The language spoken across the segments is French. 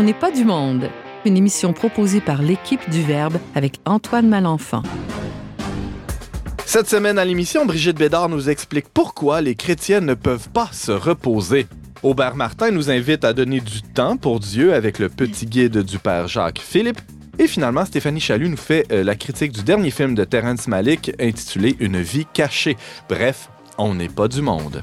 On n'est pas du monde. Une émission proposée par l'équipe du Verbe avec Antoine Malenfant. Cette semaine à l'émission, Brigitte Bédard nous explique pourquoi les chrétiens ne peuvent pas se reposer. Aubert Martin nous invite à donner du temps pour Dieu avec le petit guide du Père Jacques Philippe. Et finalement, Stéphanie Chalut nous fait euh, la critique du dernier film de Terrence Malick intitulé Une vie cachée. Bref, on n'est pas du monde.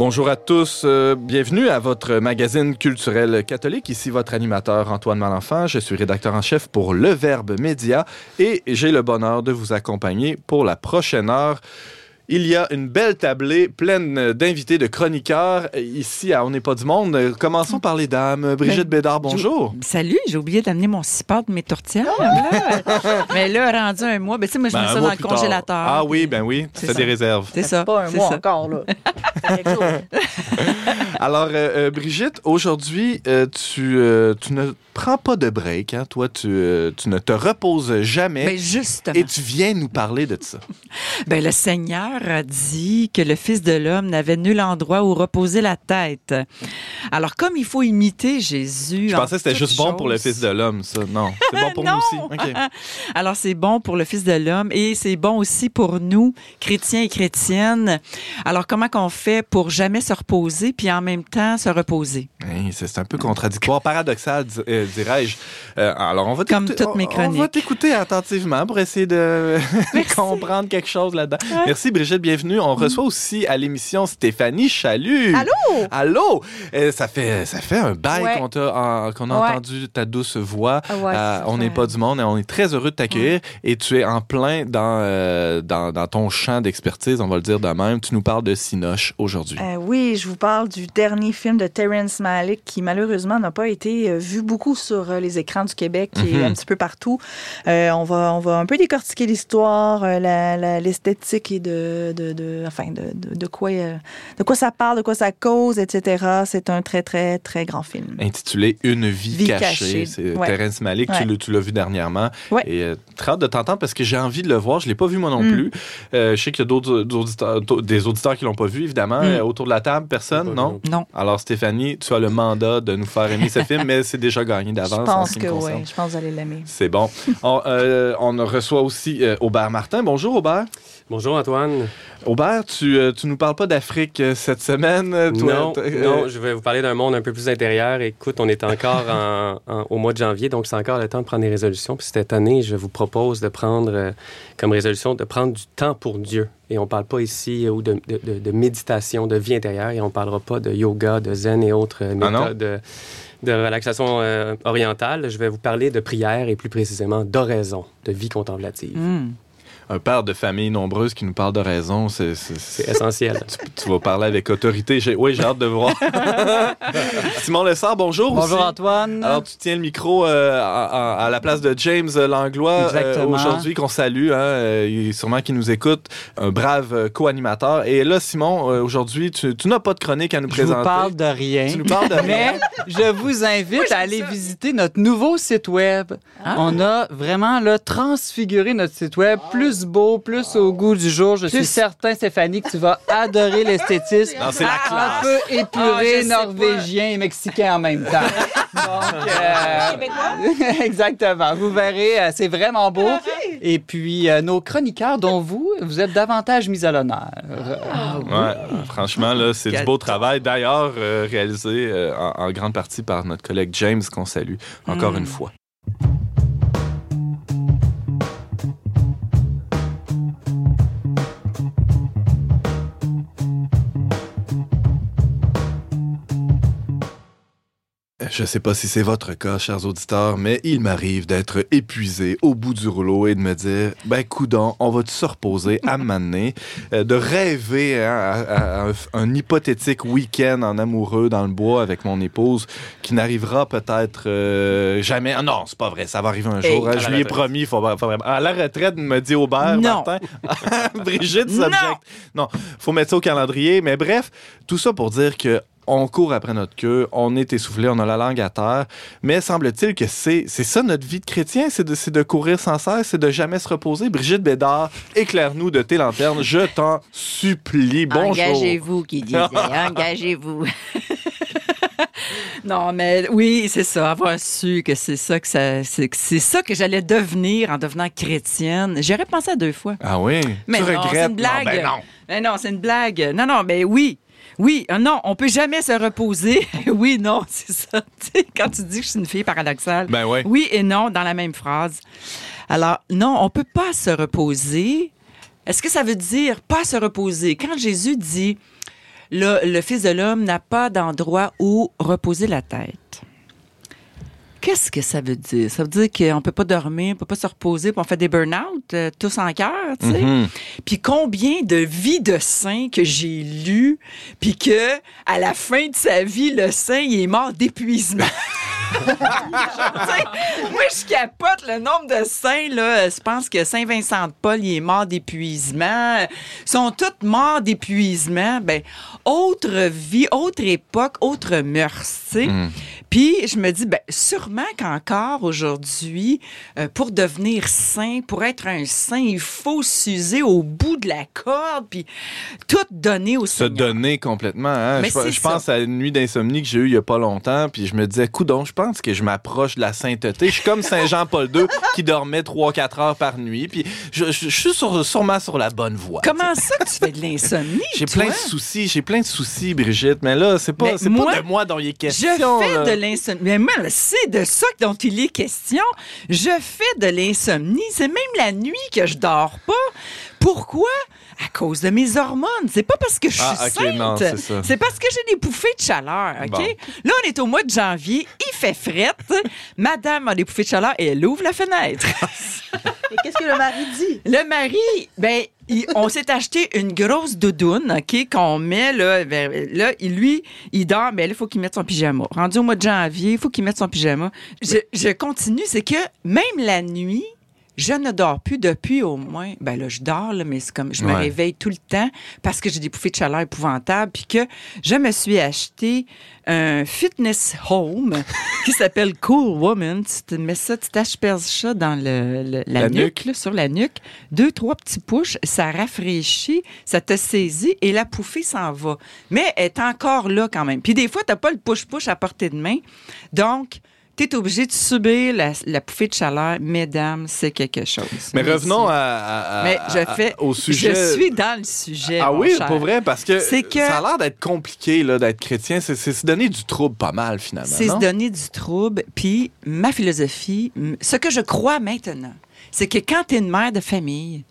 Bonjour à tous, euh, bienvenue à votre magazine culturel catholique. Ici votre animateur Antoine Malenfant, je suis rédacteur en chef pour Le Verbe Média et j'ai le bonheur de vous accompagner pour la prochaine heure. Il y a une belle tablée pleine d'invités, de chroniqueurs ici à On n'est pas du monde. Commençons par les dames. Brigitte Ben, Bédard, bonjour. Salut, j'ai oublié d'amener mon cipard de mes tourtières. là. Mais là, rendu un mois, ben, tu sais, moi, je Ben, mets ça dans le tard. congélateur. Ah oui, ben oui, ça. des réserves. C'est ça. Pas un mois ça. encore, là. Alors, euh, euh, Brigitte, aujourd'hui, euh, tu, euh, tu ne prends pas de break. Hein? Toi, tu, euh, tu ne te reposes jamais. Ben, justement. et tu viens nous parler de ça. Ben, le Seigneur a dit que le Fils de l'homme n'avait nul endroit où reposer la tête. Alors, comme il faut imiter Jésus. Je en pensais que c'était juste bon pour le Fils de l'homme, ça. Non, c'est bon pour nous aussi. Alors, c'est bon pour le Fils de l'homme et c'est bon aussi pour nous, chrétiens et chrétiennes. Alors, comment qu'on fait pour jamais se reposer puis en même temps se reposer? Hey, c'est un peu contradictoire, paradoxal, euh, dirais-je. Euh, alors, on va Comme toutes mes on- On va chroniques. t'écouter attentivement pour essayer de comprendre quelque chose là-dedans. Merci, Brigitte, bienvenue. On reçoit aussi à l'émission Stéphanie Chalut. Allô? Allô? Euh, ça, fait, ça fait un bail Ouais. qu'on t'a en- qu'on a Ouais. entendu ta douce voix. Ah ouais, Euh, on n'est pas du monde et on est très heureux de t'accueillir. Et tu es en plein dans, euh, dans, dans ton champ d'expertise, on va le dire de même. Tu nous parles de Sinoche aujourd'hui. Euh, oui, je vous parle du dernier film de Terrence Malick qui malheureusement n'a pas été euh, vu beaucoup sur euh, les écrans du Québec et Mhm. un petit peu partout. Euh, on, va, on va un peu décortiquer l'histoire, euh, la- la- l'esthétique et de, de, de- enfin, de, de, de quoi, euh, de quoi ça parle, de quoi ça cause, etc. C'est un très, très, très grand film. intitulé Une vie, Vie cachée. cachée. C'est Ouais. Terence Malick, tu Ouais. l'as- tu l'as vu dernièrement. Ouais. Et euh, très hâte de t'entendre parce que j'ai envie de le voir. Je l'ai pas vu moi non Mm. plus. Euh, je sais qu'il y a d'autres d'autres auditeurs, d'autres- des auditeurs qui l'ont pas vu, évidemment. Mm. Euh, autour de la table, personne, non? Non. Alors Stéphanie, tu as le mandat de nous faire aimer ce film, mais c'est déjà gagné Je d'avance. en pense ce qui que oui, je pense que vous allez l'aimer. C'est bon. on, euh, on reçoit aussi euh, Aubert Martin. Bonjour Aubert. Bonjour Antoine. Aubert, tu, euh, tu nous parles pas d'Afrique euh, cette semaine. euh, toi, non, t- euh, non, je vais vous parler d'un monde un peu plus intérieur. Écoute, on est encore en- en- au mois de janvier, donc c'est encore le temps de prendre des résolutions. Puis cette année, je vous propose de prendre euh, comme résolution de prendre du temps pour Dieu. Et on parle pas ici euh, ou de, de- de- de méditation, de vie intérieure, et on parlera pas de yoga, de zen et autres euh, Ah non? méthodes de, de relaxation euh, orientale. Je vais vous parler de prière et plus précisément d'oraison, de vie contemplative. Hmm. Un père de famille nombreuse qui nous parle de raison, c'est- essentiel. tu, tu vas parler avec autorité. J'ai- Oui, j'ai hâte de voir. Simon Lessard, bonjour. Bonjour aussi. Antoine. Alors, tu tiens le micro euh, à, à- à la place de James Langlois euh, aujourd'hui, qu'on salue. Hein, euh, il est sûrement qui nous écoute, un brave co-animateur. Et là, Simon, euh, aujourd'hui, tu, tu n'as pas de chronique à nous je présenter. vous parle de rien. Tu nous parles de rien. Mais je vous invite à aller visiter notre nouveau site web. Ah. On a vraiment là, transfiguré notre site web, plus beau, plus au goût du jour. Je suis Plus- certain, Stéphanie, que tu vas adorer l'esthétisme. Non, c'est la Un classe. peu Ah, épuré, norvégien et mexicain en même temps. Donc, euh, exactement. Vous verrez, euh, c'est vraiment beau. Et puis, euh, nos chroniqueurs, dont vous, vous êtes davantage mis à l'honneur. Ouais, franchement, là, c'est du beau travail. D'ailleurs, euh, réalisé euh, en, en grande partie par notre collègue James, qu'on salue encore Mm. une fois. Je sais pas si c'est votre cas, chers auditeurs, mais il m'arrive d'être épuisé au bout du rouleau et de me dire, ben, coudon, on va se reposer à m'amener, euh, de rêver hein, à, à un, un hypothétique week-end en amoureux dans le bois avec mon épouse qui n'arrivera peut-être euh, jamais. Ah non, c'est pas vrai, ça va arriver un Hey, jour. hein, je lui ai promis, faut. À la retraite, me dit Aubert, Non. Martin. Brigitte Non. subject. Non, faut mettre ça au calendrier. Mais bref, tout ça pour dire que on court après notre queue, on est essoufflé, on a la langue à terre. Mais semble-t-il que c'est c'est ça notre vie de chrétien, c'est de, c'est de courir sans cesse, c'est de jamais se reposer. Brigitte Bédard, éclaire-nous de tes lanternes, je t'en supplie. Bonjour. Engagez-vous, qui disait. Engagez-vous. non, mais oui, c'est ça. Avoir su que c'est ça que ça, c'est, que c'est ça que j'allais devenir en devenant chrétienne. J'aurais pensé à deux fois. Ah oui? Mais tu non, regrettes? c'est une blague. Non, ben non. Mais non, c'est une blague. Non, non, mais oui. Oui, euh, non, on peut jamais se reposer. oui, non, c'est ça. Quand tu dis que je suis une fille paradoxale. Ben ouais. Oui et non dans la même phrase. Alors, non, on peut pas se reposer. Est-ce que ça veut dire pas se reposer? Quand Jésus dit le, le Fils de l'homme n'a pas d'endroit où reposer la tête. Qu'est-ce que ça veut dire? Ça veut dire qu'on peut pas dormir, on peut pas se reposer, puis on fait des burn-out, euh, tous en cœur, tu sais. Mhm. Puis combien de vies de saints que j'ai lues, puis que à la fin de sa vie, le saint, il est mort d'épuisement. Moi, je capote le nombre de saints, là. Je pense que Saint Vincent de Paul, il est mort d'épuisement. Ils sont tous morts d'épuisement. Ben, autre vie, autre époque, autre mœurs, tu sais. Mm. Puis je me dis, ben, sûrement qu'encore aujourd'hui, euh, pour devenir saint, pour être un saint, il faut s'user au bout de la corde, puis tout donner au se Seigneur. donner complètement. Hein? Mais Je, c'est je pense à une nuit d'insomnie que j'ai eue il y a pas longtemps, puis je me disais, coudon, je pense que je m'approche de la sainteté. Je suis comme Saint Jean-Paul II qui dormait 3-4 heures par nuit, puis je, je- je suis sur- sûrement sur la bonne voie. Comment ça que tu fais de l'insomnie? J'ai toi? plein de soucis, j'ai plein de soucis, Brigitte, mais là, c'est pas, Mais c'est moi, pas de moi dont il est Je question. fais là. de l'insomnie. Mais moi, c'est de ça dont il est question. Je fais de l'insomnie. C'est même la nuit que je dors pas. Pourquoi? À cause de mes hormones. C'est pas parce que je suis Ah, sainte. c'est parce que j'ai des bouffées de chaleur, OK? Bon. Là, on est au mois de janvier. Il fait frette. Madame a des bouffées de chaleur et elle ouvre la fenêtre. Et qu'est-ce que le mari dit? Le mari, ben, on s'est acheté une grosse doudoune, OK, qu'on met, là, là, lui, il dort, mais là, il faut qu'il mette son pyjama. Rendu au mois de janvier, il faut qu'il mette son pyjama. Je, je continue, c'est que même la nuit, je ne dors plus depuis au moins, ben là, je dors, là, mais c'est comme, je me Ouais. réveille tout le temps parce que j'ai des bouffées de chaleur épouvantables, puis que je me suis acheté un fitness home qui s'appelle Cool Woman. Tu te mets ça, tu t'asperges ça dans le, le- la, La nuque, nuque. là, sur la nuque. Deux, trois petits pushs, ça rafraîchit, ça te saisit et la pouffée s'en va. Mais elle est encore là quand même. Puis des fois, t'as pas le push-push à portée de main. Donc, tu es obligé de subir la, la pouffée de chaleur. Mesdames, c'est quelque chose. Mais revenons à, à- à- Mais je à- fais. au sujet. Je suis dans le sujet. Ah mon oui, cher. pour vrai, parce que, ça a l'air d'être compliqué là, d'être chrétien. C'est, se donner du trouble pas mal, finalement. C'est se donner du trouble. Puis ma philosophie, ce que je crois maintenant, c'est que quand tu es une mère de famille,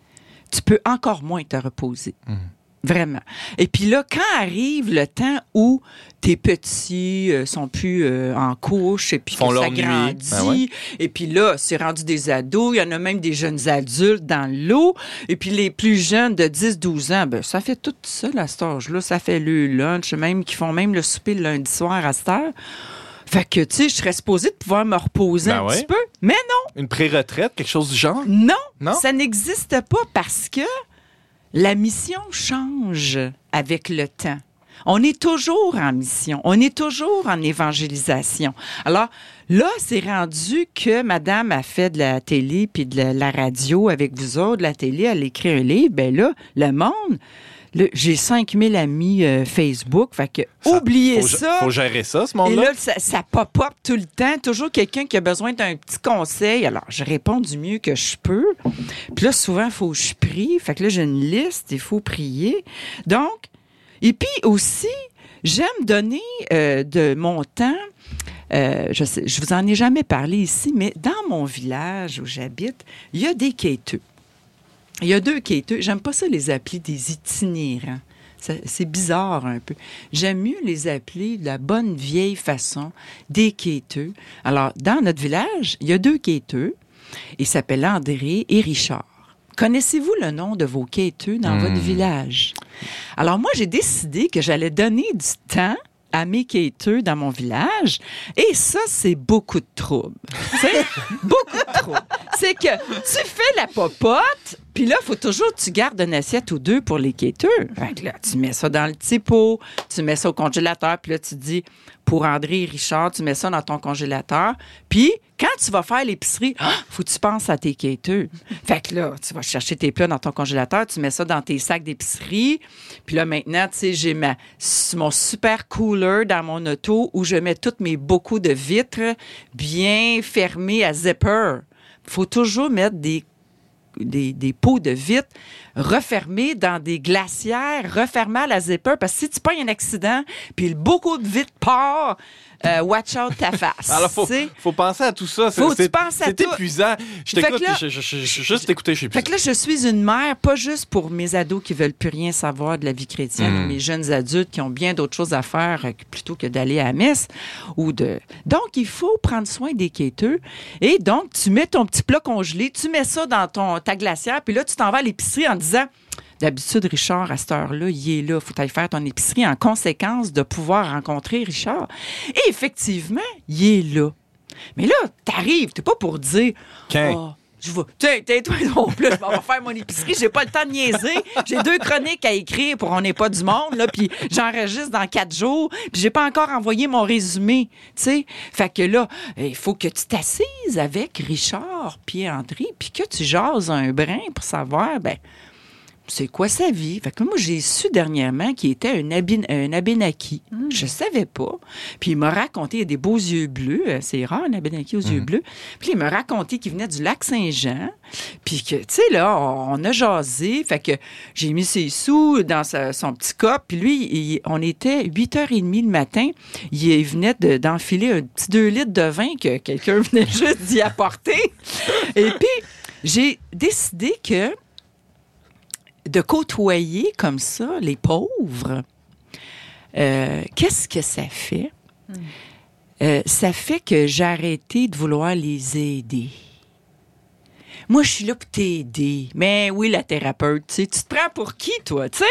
tu peux encore moins te reposer. Hmm. Vraiment. Et puis là, quand arrive le temps où tes petits euh, sont plus euh, en couche et puis Font que ça grandit, Ben ouais. et puis là, c'est rendu des ados, il y en a même des jeunes adultes dans l'eau, et puis les plus jeunes de 10-12 ans, ben, ça fait tout ça à cet âge-là, ça fait le lunch, même qui font même le souper le lundi soir à cette heure. Fait que, tu sais, je serais supposée de pouvoir me reposer Ben un ouais. petit peu. Mais non, Une pré-retraite, quelque chose du genre? non, Non? ça n'existe pas parce que la mission change avec le temps. On est toujours en mission, on est toujours en évangélisation. Alors là, c'est rendu que madame a fait de la télé puis de la, radio avec vous autres, de la télé, elle écrit un livre, ben là, le monde, j'ai 5000 amis euh, Facebook, fait que Ça- oubliez faut, ça. Faut gérer ça, ce Et monde-là. là, ça, ça pop-up tout le temps. Toujours quelqu'un qui a besoin d'un petit conseil. Alors, je réponds du mieux que je peux. Puis là, souvent, il faut que je prie. Fait que là, j'ai une liste, il faut prier. Donc, et puis aussi, j'aime donner euh, de mon temps. Euh, je sais, je vous en ai jamais parlé ici, mais dans mon village où j'habite, il y a des quêteux. Il y a deux quêteux. J'aime pas ça les appeler des itinérants. C'est bizarre un peu. J'aime mieux les appeler de la bonne vieille façon des quêteux. Alors, dans notre village, il y a deux quêteux. Ils s'appellent André et Richard. Connaissez-vous le nom de vos quêteux dans Hmm. votre village? Alors, moi, j'ai décidé que j'allais donner du temps à mes quêteux dans mon village. Et ça, c'est beaucoup de trouble. Sais, beaucoup de trouble. C'est que tu fais la popote, puis là, il faut toujours que tu gardes une assiette ou deux pour les quêteux. Là, tu mets ça dans le petit pot, tu mets ça au congélateur, puis là, tu dis, pour André et Richard, tu mets ça dans ton congélateur. Puis, quand tu vas faire l'épicerie, ah, faut que tu penses à tes quêteux. Fait que là, tu vas chercher tes plats dans ton congélateur, tu mets ça dans tes sacs d'épicerie. Puis là, maintenant, tu sais, j'ai mon super cooler dans mon auto où je mets toutes mes beaucoup de vitres bien fermées à zipper. faut toujours mettre des des, des pots de vitres refermés dans des glacières, refermés à la zipper, parce que si tu pognes un accident, puis beaucoup de vitres part, euh, watch out ta face. Alors, faut, faut penser à tout ça. C'est- Faut tu penses à C'est épuisant. Je t'écoute, je, je, je- je- juste écouter, je sais plus. Fait que là, je suis une mère, pas juste pour mes ados qui veulent plus rien savoir de la vie chrétienne, Mm. ou mes jeunes adultes qui ont bien d'autres choses à faire euh, plutôt que d'aller à la messe. Ou de... Donc, il faut prendre soin des quêteux. Et donc, tu mets ton petit plat congelé, tu mets ça dans ton, ta glacière, puis là, tu t'en vas à l'épicerie en disant... D'habitude, Richard, à cette heure-là, il est là. Faut aller faire ton épicerie en conséquence de pouvoir rencontrer Richard. Et effectivement, il est là. Mais là, t'arrives, t'es pas pour dire Qu'un. Oh, je vais. Tiens, tais-toi non plus, je vais faire mon épicerie. J'ai pas le temps de niaiser. J'ai deux chroniques à écrire pour On n'est pas du monde, là, puis j'enregistre dans quatre jours, puis j'ai pas encore envoyé mon résumé, tu sais. Fait que là, il faut que tu t'assises avec Richard puis André, puis que tu jases un brin pour savoir, ben, c'est quoi sa vie? Fait que moi, j'ai su dernièrement qu'il était un, Abin- un Abénaki. Je savais pas. Puis il m'a raconté, il a des beaux yeux bleus. Euh, C'est rare, un Abénaki aux yeux bleus. Puis il m'a raconté qu'il venait du lac Saint-Jean. Puis que, tu sais, là, on a jasé. Fait que j'ai mis ses sous dans sa- son petit cop. Puis lui, il- on était 8h30 le matin. Il, venait de- d'enfiler un petit 2 litres de vin que quelqu'un venait juste d'y apporter. Et puis, j'ai décidé que de côtoyer comme ça les pauvres, euh, qu'est-ce que ça fait? Euh, ça fait que j'ai arrêté de vouloir les aider. Moi, je suis là pour t'aider. Mais oui, la thérapeute, tu sais, tu te prends pour qui, toi, tu sais?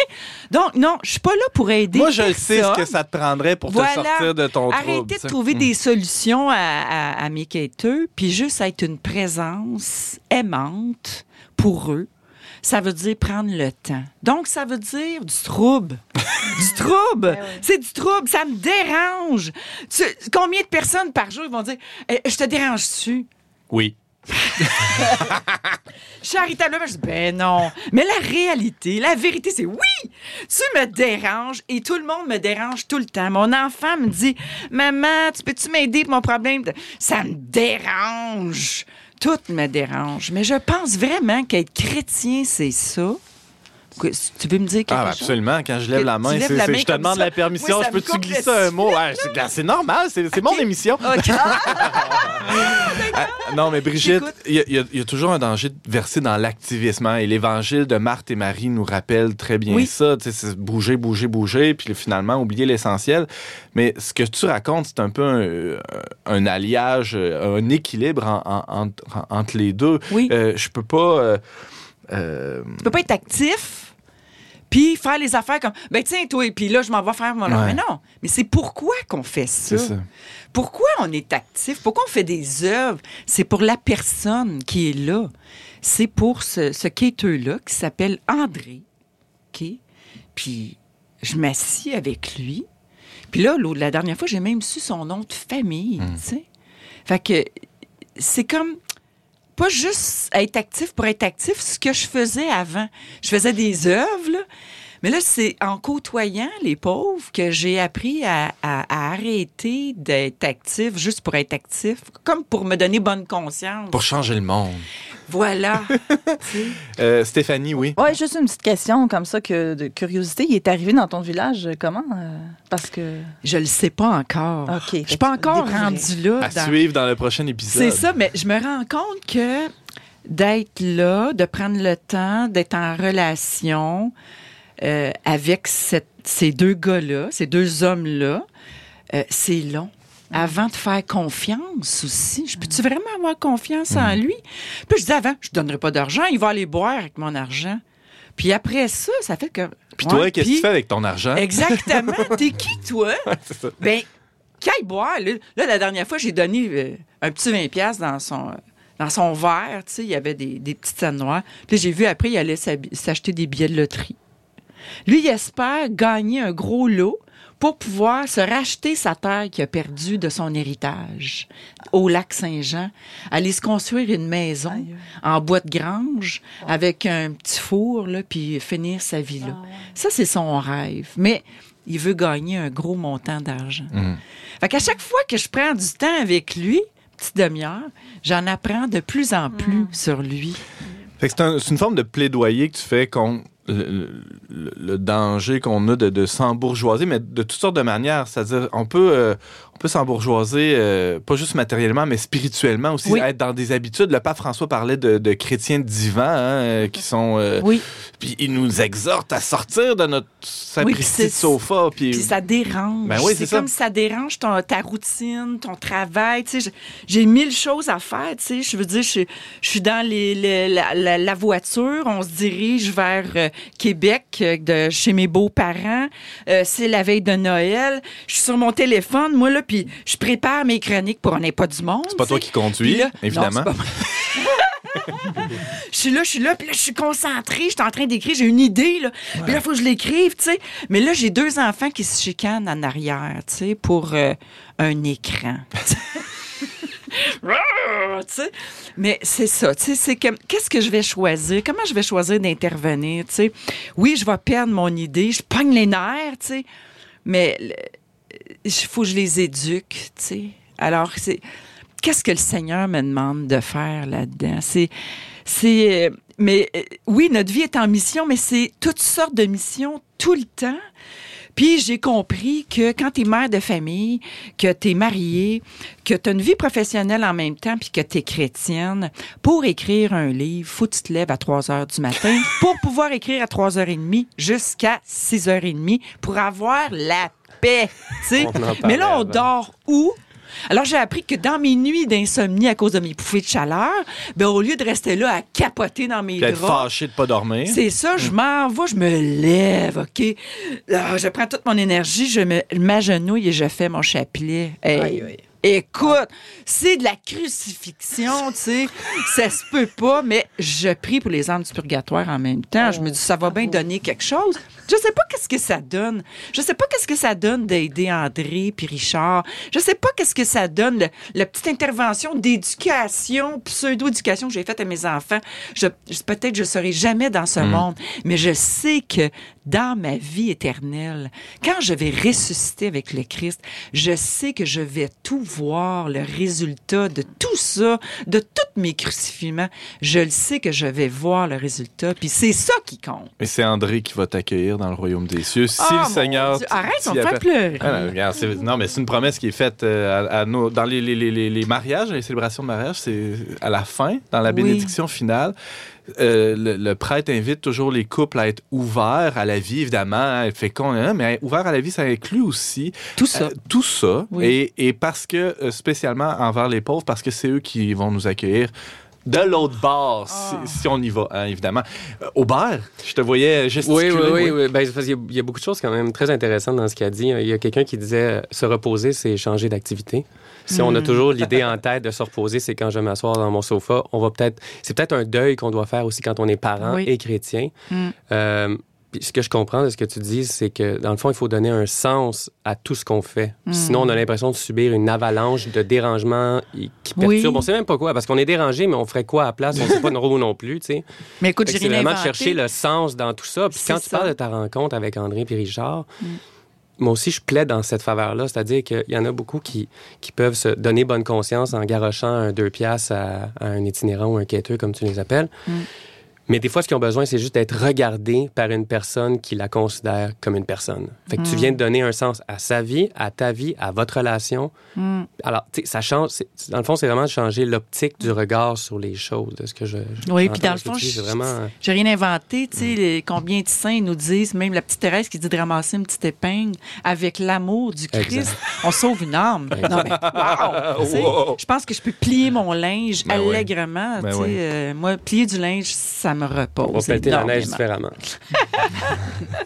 Donc, non, je suis pas là pour aider Moi, je sais ce que ça te prendrait pour Voilà. te sortir de ton trouble. Arrêtez de trouver Mm. des solutions à, à- à mes quêteux, puis juste être une présence aimante pour eux. Ça veut dire prendre le temps. Donc, ça veut dire du trouble. du trouble. C'est du trouble. Ça me dérange. Tu- combien de personnes par jour ils vont dire Eh, Je te dérange-tu? Oui. Charitablement, je dis, ben non. Mais la réalité, la vérité, c'est oui, tu me déranges et tout le monde me dérange tout le temps. Mon enfant me dit, maman, tu peux-tu m'aider pour mon problème? Ça me dérange. Tout me dérange. Mais je pense vraiment qu'être chrétien, c'est ça. Tu veux me dire quelque Ah, chose? absolument. Quand je lève Que la main, c'est, la main je te demande ça. la permission. Je peux-tu glisser un mot? C'est, normal. C'est, mon émission. OK. Ah, non, mais Brigitte, il y, a- y y toujours un danger de verser dans l'activisme. hein, et l'évangile de Marthe et Marie nous rappelle très bien Oui. ça. C'est bouger, bouger, bouger, puis finalement oublier l'essentiel. Mais ce que tu racontes, c'est un peu un, un alliage, un équilibre en- en- entre- entre les deux. Oui. Euh, je peux pas. euh, euh, Tu peux pas être actif puis faire les affaires comme ben tiens toi et puis là je m'en vais faire mon Ouais. mais non. Mais c'est pourquoi qu'on fait ça, c'est ça. pourquoi on est actif? Pourquoi on fait des œuvres? C'est pour la personne qui est là. C'est pour ce, ce quêteux là qui s'appelle André OK? Puis je m'assis avec lui. Puis là l'autre- la dernière fois j'ai même su son nom de famille Hmm. tu sais. Fait que c'est comme pas juste être actif pour être actif, ce que je faisais avant. Je faisais des œuvres, là, mais là, c'est en côtoyant les pauvres que j'ai appris à, à- à arrêter d'être actif juste pour être actif, comme pour me donner bonne conscience. Pour changer le monde. Voilà. Euh, Stéphanie, oui. Ouais, juste une petite question comme ça que de curiosité. Il est arrivé dans ton village euh, comment euh, Parce que je le sais pas encore. Ok, Je suis pas encore rendue là. À dans- suivre dans le prochain épisode. C'est ça, mais je me rends compte que d'être là, de prendre le temps, d'être en relation, euh, avec cette- ces deux gars-là, ces deux hommes-là, euh, c'est long. Avant de faire confiance aussi. Je peux-tu vraiment avoir confiance en lui? Puis je dis avant, je ne donnerai pas d'argent, il va aller boire avec mon argent. Puis après ça, ça fait que. Puis toi, Ouais, qu'est-ce que tu fais avec ton argent? Exactement. T'es qui, toi? Ça. Ben, qu'aille boire. Là, Là, la dernière fois, j'ai donné euh, un petit 20$ piastres dans son, dans son verre. Tu sais, il y avait des, des petites scènes noires. Puis j'ai vu après, il allait s'acheter des billets de loterie. Lui, il espère gagner un gros lot pour pouvoir se racheter sa terre qu'il a perdue de son héritage au lac Saint-Jean, aller se construire une maison en bois de grange avec un petit four, là, puis finir sa vie là. Ça, c'est son rêve. Mais il veut gagner un gros montant d'argent. Fait qu'à chaque fois que je prends du temps avec lui, petite demi-heure, j'en apprends de plus en plus sur lui. Fait que c'est un- c'est une forme de plaidoyer que tu fais contre le, le- le danger qu'on a de, de s'embourgeoiser, mais de toutes sortes de manières. C'est-à-dire, on peut, euh, on peut s'embourgeoiser, euh, pas juste matériellement, mais spirituellement aussi, Oui. être dans des habitudes. Le pape François parlait de, de chrétiens divins hein, euh, qui sont... euh, Oui. Puis il nous exhorte à sortir de notre sapristi puis de sofa. Puis, ça dérange. Ben oui, c'est c'est ça. comme ça dérange ton, ta routine, ton travail. J'ai- mille choses à faire. Je veux dire, je, je suis dans les, les- la, la- la voiture, on se dirige vers Québec, euh, de chez mes beaux-parents. Euh, c'est la veille de Noël. Je suis sur mon téléphone, moi là, puis je prépare mes chroniques pour on n'est pas du monde. c'est pas toi qui conduis, là- évidemment. Non. Je suis là, je suis là, puis là, je suis concentrée, je suis en train d'écrire, j'ai une idée, là. Puis là, il faut que je l'écrive, tu sais. Mais là, j'ai deux enfants qui se chicanent en arrière, tu sais, pour euh, un écran. Mais c'est ça, c'est que qu'est-ce que je vais choisir? Comment je vais choisir d'intervenir? Oui, je vais perdre mon idée, je pogne les nerfs, mais il faut que je les éduque. Alors, c'est qu'est-ce que le Seigneur me demande de faire là-dedans? C'est, c'est, euh, mais euh, oui, notre vie est en mission, mais c'est toutes sortes de missions tout le temps. Puis j'ai compris que quand tu es mère de famille, que tu es mariée, que tu as une vie professionnelle en même temps, puis que tu es chrétienne, pour écrire un livre, faut que tu te lèves à 3 heures du matin pour pouvoir écrire à 3h30 jusqu'à 6h30 pour avoir la paix. Mais là, on dort où? Alors, j'ai appris que dans mes nuits d'insomnie à cause de mes bouffées de chaleur, ben, au lieu de rester là à capoter dans mes Puis être draps, fâché de pas dormir. c'est ça, je m'en vais, je me lève, OK? Là, je prends toute mon énergie, je me m'agenouille et je fais mon chapelet. Hey, Écoute, c'est de la crucifixion, tu sais. Ça se peut pas, mais je prie pour les âmes du purgatoire en même temps. Je me dis, ça va bien donner quelque chose. Je sais pas qu'est-ce que ça donne. Je sais pas qu'est-ce que ça donne d'aider André puis Richard. Je sais pas qu'est-ce que ça donne, le- la petite intervention d'éducation, pseudo-éducation que j'ai faite à mes enfants. Je, je- peut-être je serai jamais dans ce monde, mais je sais que dans ma vie éternelle, quand je vais ressusciter avec le Christ, je sais que je vais tout voir, le résultat de tout ça, de tous mes crucifiements. Je le sais que je vais voir le résultat, puis c'est ça qui compte. Et c'est André qui va t'accueillir dans le royaume des cieux. Si Ah, le Seigneur. Arrête, on me fait pleurer. Ah, non, regarde, non, mais c'est une promesse qui est faite euh, à, à nos, dans les, les- les- les- les mariages, les célébrations de mariage, c'est à la fin, dans la Oui. bénédiction finale. Euh, le, le prêtre invite toujours les couples à être ouverts à la vie, évidemment, à être féconds, hein, mais ouvert à la vie, ça inclut aussi Tout ça. euh, tout ça. Oui. Et, et parce que, euh, spécialement envers les pauvres, parce que c'est eux qui vont nous accueillir de l'autre bord, Ah. si, si on y va, hein, évidemment. Euh, Aubert, je te voyais Oui, gesticuler. oui, oui. oui. Ben, il y, a beaucoup de choses quand même très intéressantes dans ce qu'il a dit. Il y a quelqu'un qui disait euh, se reposer, c'est changer d'activité. Si on a toujours l'idée en tête de se reposer, c'est quand je vais m'asseoir dans mon sofa. On va peut-être, c'est peut-être un deuil qu'on doit faire aussi quand on est parent Oui. et chrétien. Mm. Euh, puis ce que je comprends de ce que tu dis, c'est que dans le fond, il faut donner un sens à tout ce qu'on fait. Mm. Sinon, on a l'impression de subir une avalanche de dérangements qui Oui. perturbent. On sait même pas quoi, parce qu'on est dérangé, mais on ferait quoi à la place? On sait pas trop non plus, tu sais. Mais écoute, j'ai vraiment de chercher le sens dans tout ça. Puis quand tu parles de ta rencontre avec André et Richard, Mm. moi aussi, je plaide dans cette faveur-là. C'est-à-dire qu'il y en a beaucoup qui, qui peuvent se donner bonne conscience en garochant un deux piastres à, à un itinérant ou un quêteux, comme tu les appelles. Mm. Mais des fois, ce qu'ils ont besoin, c'est juste d'être regardés par une personne qui la considère comme une personne. Fait que tu viens de donner un sens à sa vie, à ta vie, à votre relation. Mm. Alors, tu sais, ça change. Dans le fond, c'est vraiment de changer l'optique du regard sur les choses, de ce que je. je- Oui, puis dans le fond, je- vraiment. J'ai rien inventé, tu sais, les- combien de saints nous disent, même la petite Thérèse qui dit de ramasser une petite épingle avec l'amour du Christ, Exact. on sauve une âme. Non, mais wow! Wow. Je pense que je peux plier mon linge Ben allègrement. Ben euh, moi, plier du linge, ça me repose. On va pelleter la neige différemment.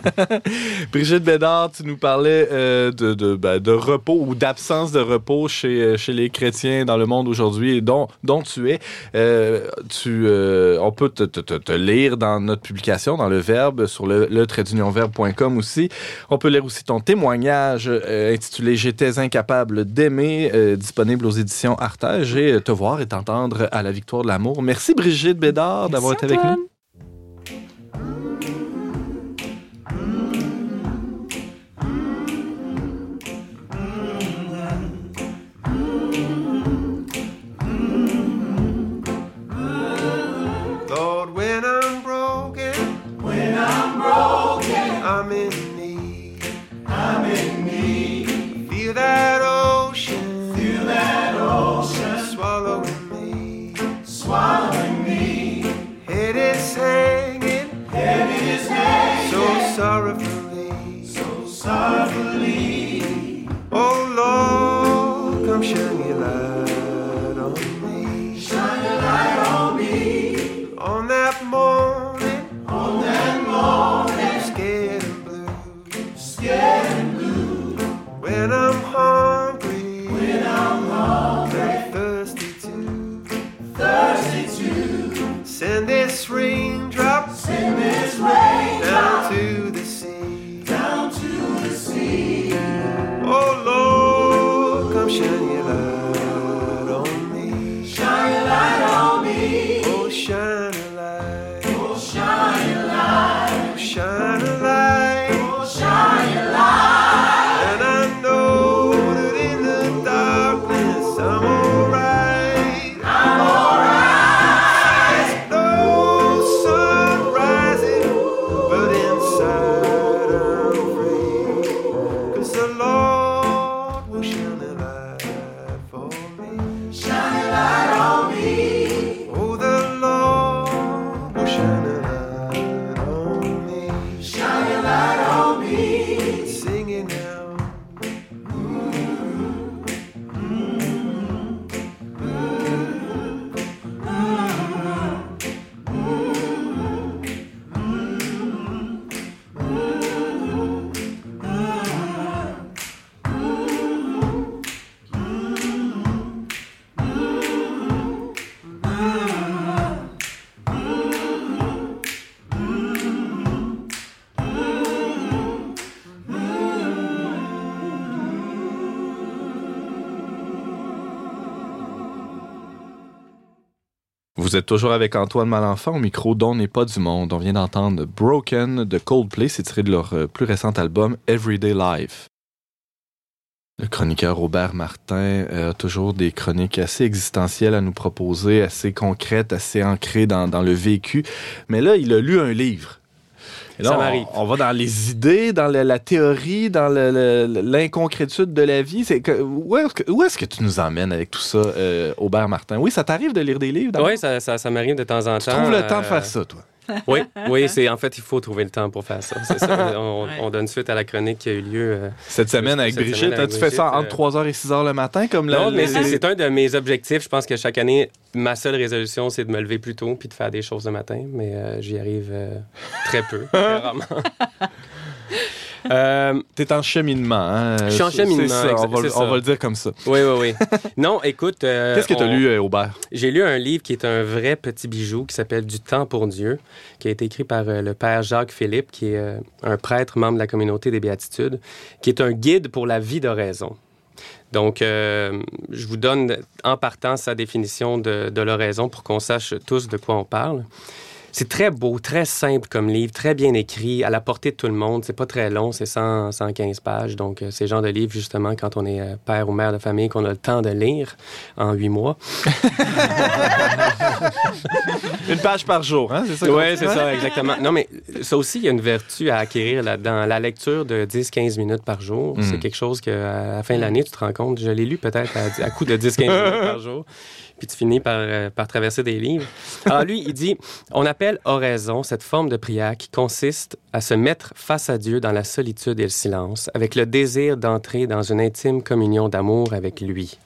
Brigitte Bédard, tu nous parlais euh, de, de, ben, de repos ou d'absence de repos chez, euh, chez les chrétiens dans le monde aujourd'hui, et dont, dont tu es. Euh, tu, euh, on peut te, te- te- te lire dans notre publication, dans le Verbe, sur le, le traitdunionverbe.com aussi. On peut lire aussi ton témoignage euh, intitulé J'étais incapable d'aimer, euh, disponible aux éditions Artege, et euh, te voir et t'entendre à la victoire de l'amour. Merci Brigitte Bédard d'avoir été avec nous. Lord, when I'm broken, when I'm broken, I'm in Vous êtes toujours avec Antoine Malenfant au micro dont n'est pas du monde. On vient d'entendre Broken de Coldplay, c'est tiré de leur euh, plus récent album Everyday Life. Le chroniqueur Robert Martin euh, a toujours des chroniques assez existentielles à nous proposer, assez concrètes, assez ancrées dans, dans le vécu. Mais là, il a lu un livre. Et là, Ça on- m'arrive. On, va dans les idées, dans le- la théorie, dans l'inconcrétude de la vie. C'est que- où est-ce que, tu nous emmènes avec tout ça, euh, Aubert Martin? Oui, ça t'arrive de lire des livres? Oui, ça, ça, ça m'arrive de temps en Tu temps. trouves le temps de euh, faire ça, toi? Oui, oui, c'est en fait, il faut trouver le temps pour faire ça. C'est ça. On, Ouais. on donne suite à la chronique qui a eu lieu. euh, Cette semaine avec Cette Brigitte, semaine hein, avec tu fais ça entre euh, 3h et 6h le matin, comme la- Non, mais les- c'est c'est un de mes objectifs. Je pense que chaque année, ma seule résolution, c'est de me lever plus tôt puis de faire des choses le matin. Mais euh, j'y arrive euh, très peu, très rarement. Euh, T'es en cheminement. Hein? Je suis en cheminement, ça, on, va, on le dire comme ça. oui, oui, oui. Non, écoute. euh, Qu'est-ce que tu as on- lu, euh, Aubert? J'ai lu un livre qui est un vrai petit bijou qui s'appelle Du temps pour Dieu, qui a été écrit par euh, le père Jacques Philippe, qui est un prêtre membre de la communauté des Béatitudes, qui est un guide pour la vie de raison. Donc, euh, je vous donne en partant sa définition de, de l'oraison pour qu'on sache tous de quoi on parle. C'est très beau, très simple comme livre, très bien écrit, à la portée de tout le monde. C'est pas très long, c'est 100, 115 pages. Donc, euh, c'est le genre de livre, justement, quand on est euh, père ou mère de famille, qu'on a le temps de lire en huit mois. Une page par jour, hein? C'est ça? Oui, c'est ça, exactement. Non, mais ça aussi, il y a une vertu à acquérir là-dedans. La lecture de 10-15 minutes par jour, Mm. c'est quelque chose qu'à la fin de l'année, tu te rends compte, je l'ai lu peut-être à, à coup de 10-15 minutes par jour, puis tu finis par, euh, traverser des livres. Alors lui, il dit, on appelle oraison cette forme de prière qui consiste à se mettre face à Dieu dans la solitude et le silence, avec le désir d'entrer dans une intime communion d'amour avec lui.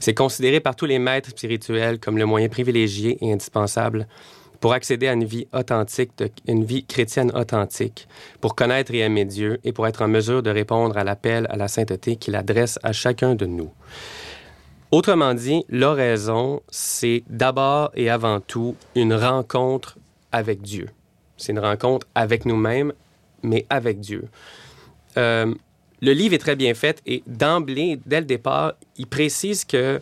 C'est considéré par tous les maîtres spirituels comme le moyen privilégié et indispensable pour accéder à une vie authentique, une vie chrétienne authentique, pour connaître et aimer Dieu et pour être en mesure de répondre à l'appel à la sainteté qu'il adresse à chacun de nous. Autrement dit, l'oraison, c'est d'abord et avant tout une rencontre avec Dieu. C'est une rencontre avec nous-mêmes, mais avec Dieu. Euh, le livre est très bien fait et d'emblée, dès le départ, il précise que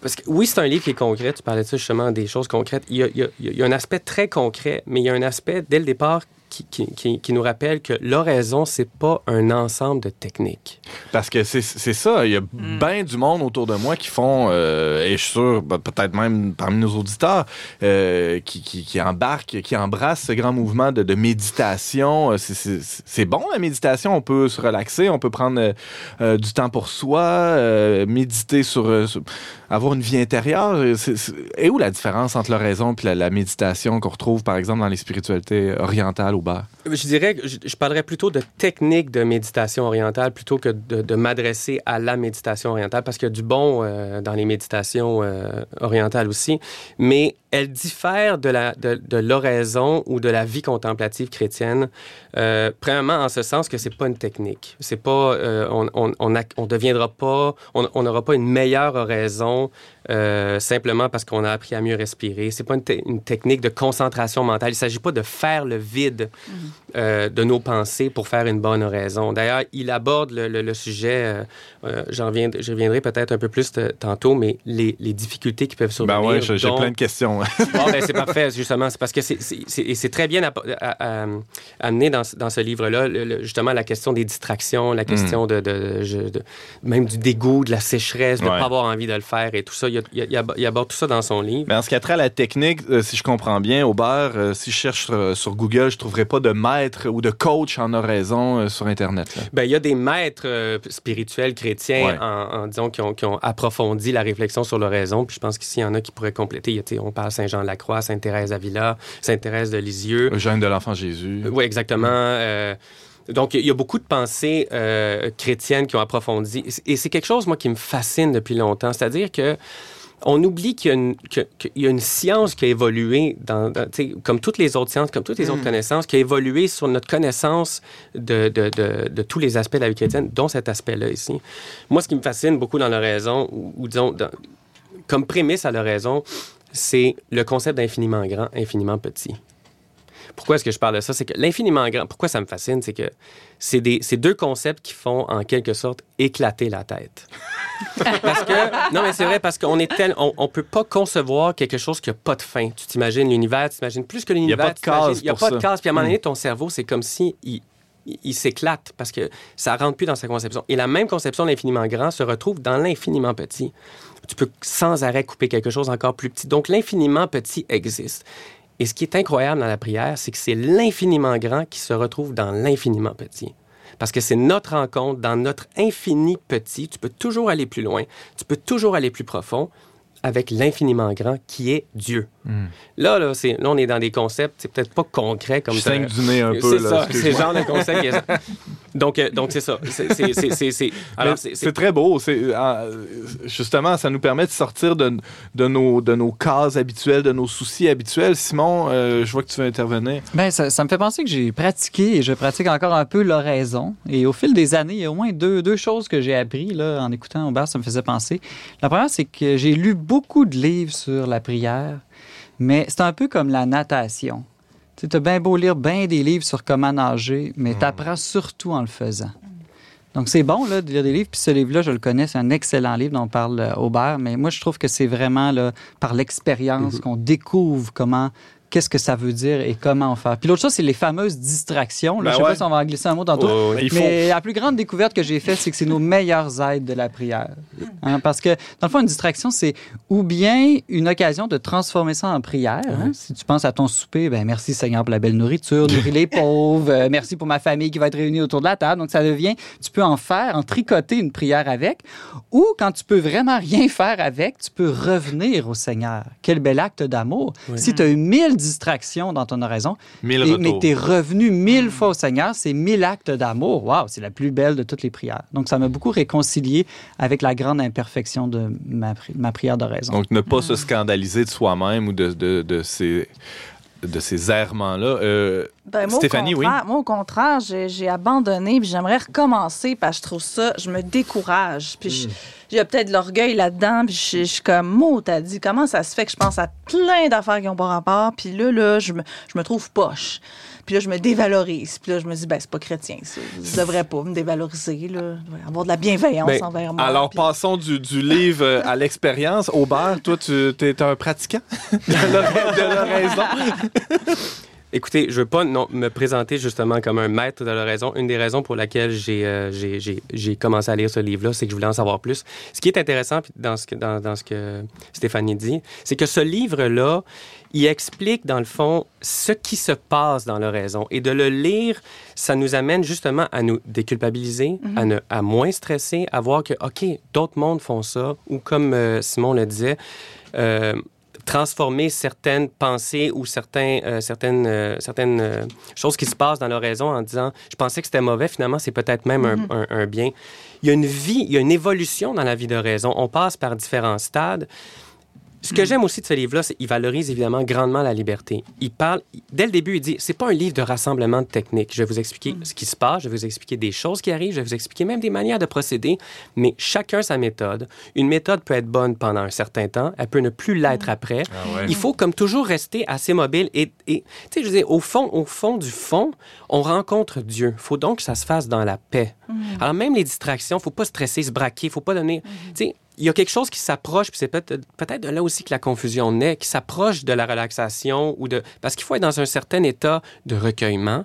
parce que oui, c'est un livre qui est concret. Tu parlais de ça justement, des choses concrètes. Il y, a, un aspect très concret, mais il y a un aspect, dès le départ, qui, qui- qui- qui nous rappelle que l'oraison, c'est pas un ensemble de techniques. Parce que c'est ça, il y a bien du monde autour de moi qui font, euh, et je suis sûr, ben, peut-être même parmi nos auditeurs, euh, qui, qui, qui embarquent, qui embrassent ce grand mouvement de, de méditation. Euh, c'est- bon la méditation, on peut se relaxer, on peut prendre euh, du temps pour soi, euh, méditer sur, sur- avoir une vie intérieure. Et où la différence entre l'oraison et la, la méditation qu'on retrouve par exemple dans les spiritualités orientales au Je dirais que je, parlerais plutôt de technique de méditation orientale plutôt que de, m'adresser à la méditation orientale parce qu'il y a du bon euh, dans les méditations euh, orientales aussi, mais elles diffèrent de l'oraison ou de la vie contemplative chrétienne. Euh, premièrement, en ce sens que c'est pas une technique, c'est pas on deviendra pas on n'aura pas une meilleure oraison simplement parce qu'on a appris à mieux respirer. C'est pas une, une technique de concentration mentale. Il s'agit pas de faire le vide euh, de nos pensées pour faire une bonne oraison. D'ailleurs, il aborde le, le- le sujet, euh, euh, j'en reviendrai peut-être un peu plus tantôt, mais les, les difficultés qui peuvent survenir. Ben ouais, j'ai dont- plein de questions. Bon, ben, c'est parfait, justement. C'est parce que c'est- très bien amené dans, ce- dans ce livre-là, justement, la question des distractions, la question de, de- je- de- même du dégoût, de la sécheresse, de ne Ouais. pas avoir envie de le faire et tout ça. Il, il- il ab- il aborde tout ça dans son livre. Mais en ce qui a trait à la technique, euh, si je comprends bien, au bar, euh, si je cherche sur Google, je trouverai pas de maître ou de coach en oraison euh, sur Internet. là. Ben, il y a des maîtres euh, spirituels chrétiens, Ouais. en, en- disons, qui ont, qui ont approfondi la réflexion sur l'oraison. Puis je pense qu'ici, il y en a qui pourraient compléter. Il y a, tu sais, on parle Saint-Jean-de-la-Croix, Sainte-Thérèse d'Avila, Sainte-Thérèse de Lisieux. Eugène de l'Enfant Jésus. Oui, exactement. Euh, donc, il y a beaucoup de pensées euh, chrétiennes qui ont approfondi. Et c'est quelque chose, moi, qui me fascine depuis longtemps. C'est-à-dire que on oublie qu'il y, a une- que- qu'il y a une science qui a évolué, dans, comme toutes les autres sciences, comme toutes les autres connaissances, qui a évolué sur notre connaissance de, de- de- de tous les aspects de la vie chrétienne, dont cet aspect-là ici. Moi, ce qui me fascine beaucoup dans l'oraison, ou, ou disons, dans- comme prémisse à l'oraison, c'est le concept d'infiniment grand, infiniment petit. Pourquoi est-ce que je parle de ça? C'est que l'infiniment grand, pourquoi ça me fascine, c'est que c'est des- c'est deux concepts qui font en quelque sorte éclater la tête. parce que, non, mais c'est vrai, parce qu'on est tel, on, on peut pas concevoir quelque chose qui a pas de fin. Tu t'imagines l'univers, tu t'imagines plus que l'univers. pas de tu t'imagines- case Il y a pour pas de case. Puis à un moment Mm. donné, ton cerveau, c'est comme si il, il- il s'éclate parce que ça rentre plus dans sa conception. Et la même conception de l'infiniment grand se retrouve dans l'infiniment petit. Tu peux sans arrêt couper quelque chose encore plus petit. Donc l'infiniment petit existe. Et ce qui est incroyable dans la prière, c'est que c'est l'infiniment grand qui se retrouve dans l'infiniment petit. Parce que c'est notre rencontre dans notre infini petit. Tu peux toujours aller plus loin. Tu peux toujours aller plus profond avec l'infiniment grand qui est Dieu. Là, là, c'est, là, on est dans des concepts, c'est peut-être pas concret comme Je ça. du nez un peu. C'est là, ça, c'est genre de concept qui est ça. Donc, euh, donc c'est ça. C'est, c'est, c'est, c'est- c'est- Mais alors, C'est c'est, c'est- très beau. C'est, euh, justement, ça nous permet de sortir de, de, nos, de nos cases habituelles, de nos soucis habituels. Simon, euh, je vois que tu veux intervenir. Ben, ça, ça me fait penser que j'ai pratiqué et je pratique encore un peu l'oraison. Et au fil des années, il y a au moins deux, deux choses que j'ai appris là, en écoutant Aubert, ça me faisait penser. La première, c'est que j'ai lu beaucoup de livres sur la prière, mais c'est un peu comme la natation. Tu as bien beau lire bien des livres sur comment nager, mais tu apprends surtout en le faisant. Donc, c'est bon là, de lire des livres. Puis ce livre-là, je le connais, c'est un excellent livre dont parle euh, Aubert. Mais moi, je trouve que c'est vraiment là, par l'expérience qu'on découvre comment, qu'est-ce que ça veut dire et comment faire. Puis l'autre chose, c'est les fameuses distractions. Là, Ben je sais ouais. pas si on va en glisser un mot tantôt. Oh, Mais la plus grande découverte que j'ai faite, c'est que c'est nos meilleures aides de la prière. Hein, parce que, dans le fond, une distraction, c'est ou bien une occasion de transformer ça en prière. hein. Si tu penses à ton souper, ben merci Seigneur pour la belle nourriture, nourrir les pauvres, euh, merci pour ma famille qui va être réunie autour de la table. Donc, ça devient, tu peux en faire, en tricoter une prière avec. Ou quand tu peux vraiment rien faire avec, tu peux revenir au Seigneur. Quel bel acte d'amour. Si tu as eu mille distractions dans ton oraison, Mille et- mais tu es revenu mille fois au Seigneur, c'est mille actes d'amour. Waouh, c'est la plus belle de toutes les prières. Donc, ça m'a beaucoup réconcilié avec la grande imperfection de ma, pri- ma prière d'oraison. Donc, ne pas se scandaliser de soi-même ou de, de, de ces, de ces errements-là. Euh, Ben, moi, Stéphanie, au oui. contraire, Moi, au contraire, j'ai abandonné, puis j'aimerais recommencer, parce que je trouve ça, je me décourage. Puis je- j'ai peut-être de l'orgueil là-dedans, puis je, je suis comme, Mo, t'as dit, comment ça se fait que je pense à plein d'affaires qui n'ont pas rapport, puis là, là, je me, je me trouve poche. Puis là, je me dévalorise. Puis là, je me dis, ben, c'est pas chrétien, ça. Je devrais pas me dévaloriser, là. Avoir de la bienveillance Ben, envers moi. alors, puis- passons du, du livre euh, à l'expérience. Aubert, toi, tu es un pratiquant de l'oraison. Écoutez, je veux pas non, me présenter justement comme un maître de l'oraison. Une des raisons pour laquelle j'ai euh, commencé à lire ce livre-là, c'est que je voulais en savoir plus. Ce qui est intéressant dans ce que, dans, dans ce que Stéphanie dit, c'est que ce livre-là, il explique dans le fond ce qui se passe dans l'oraison. Et de le lire, ça nous amène justement à nous déculpabiliser, à, ne, à moins stresser, à voir que, OK, d'autres mondes font ça. Ou comme euh, Simon le disait, euh, transformer certaines pensées ou certains, euh, certaines, euh, certaines euh, choses qui se passent dans l'oraison en disant je pensais que c'était mauvais, finalement c'est peut-être même un- un, un bien. Il y a une vie, il y a une évolution dans la vie d'oraison. On passe par différents stades. Ce que j'aime aussi de ce livre-là, c'est qu'il valorise évidemment grandement la liberté. Il parle, dès le début, il dit c'est pas un livre de rassemblement de techniques. Je vais vous expliquer ce qui se passe, je vais vous expliquer des choses qui arrivent, je vais vous expliquer même des manières de procéder, mais chacun sa méthode. Une méthode peut être bonne pendant un certain temps, elle peut ne plus l'être après. Il faut comme toujours rester assez mobile et, tu sais, je dire, au fond, au fond du fond, on rencontre Dieu. Il faut donc que ça se fasse dans la paix. Alors même les distractions, faut pas stresser, se braquer, faut pas donner, tu sais, il y a quelque chose qui s'approche, puis c'est peut-être de là aussi que la confusion naît, qui s'approche de la relaxation ou de parce qu'il faut être dans un certain état de recueillement,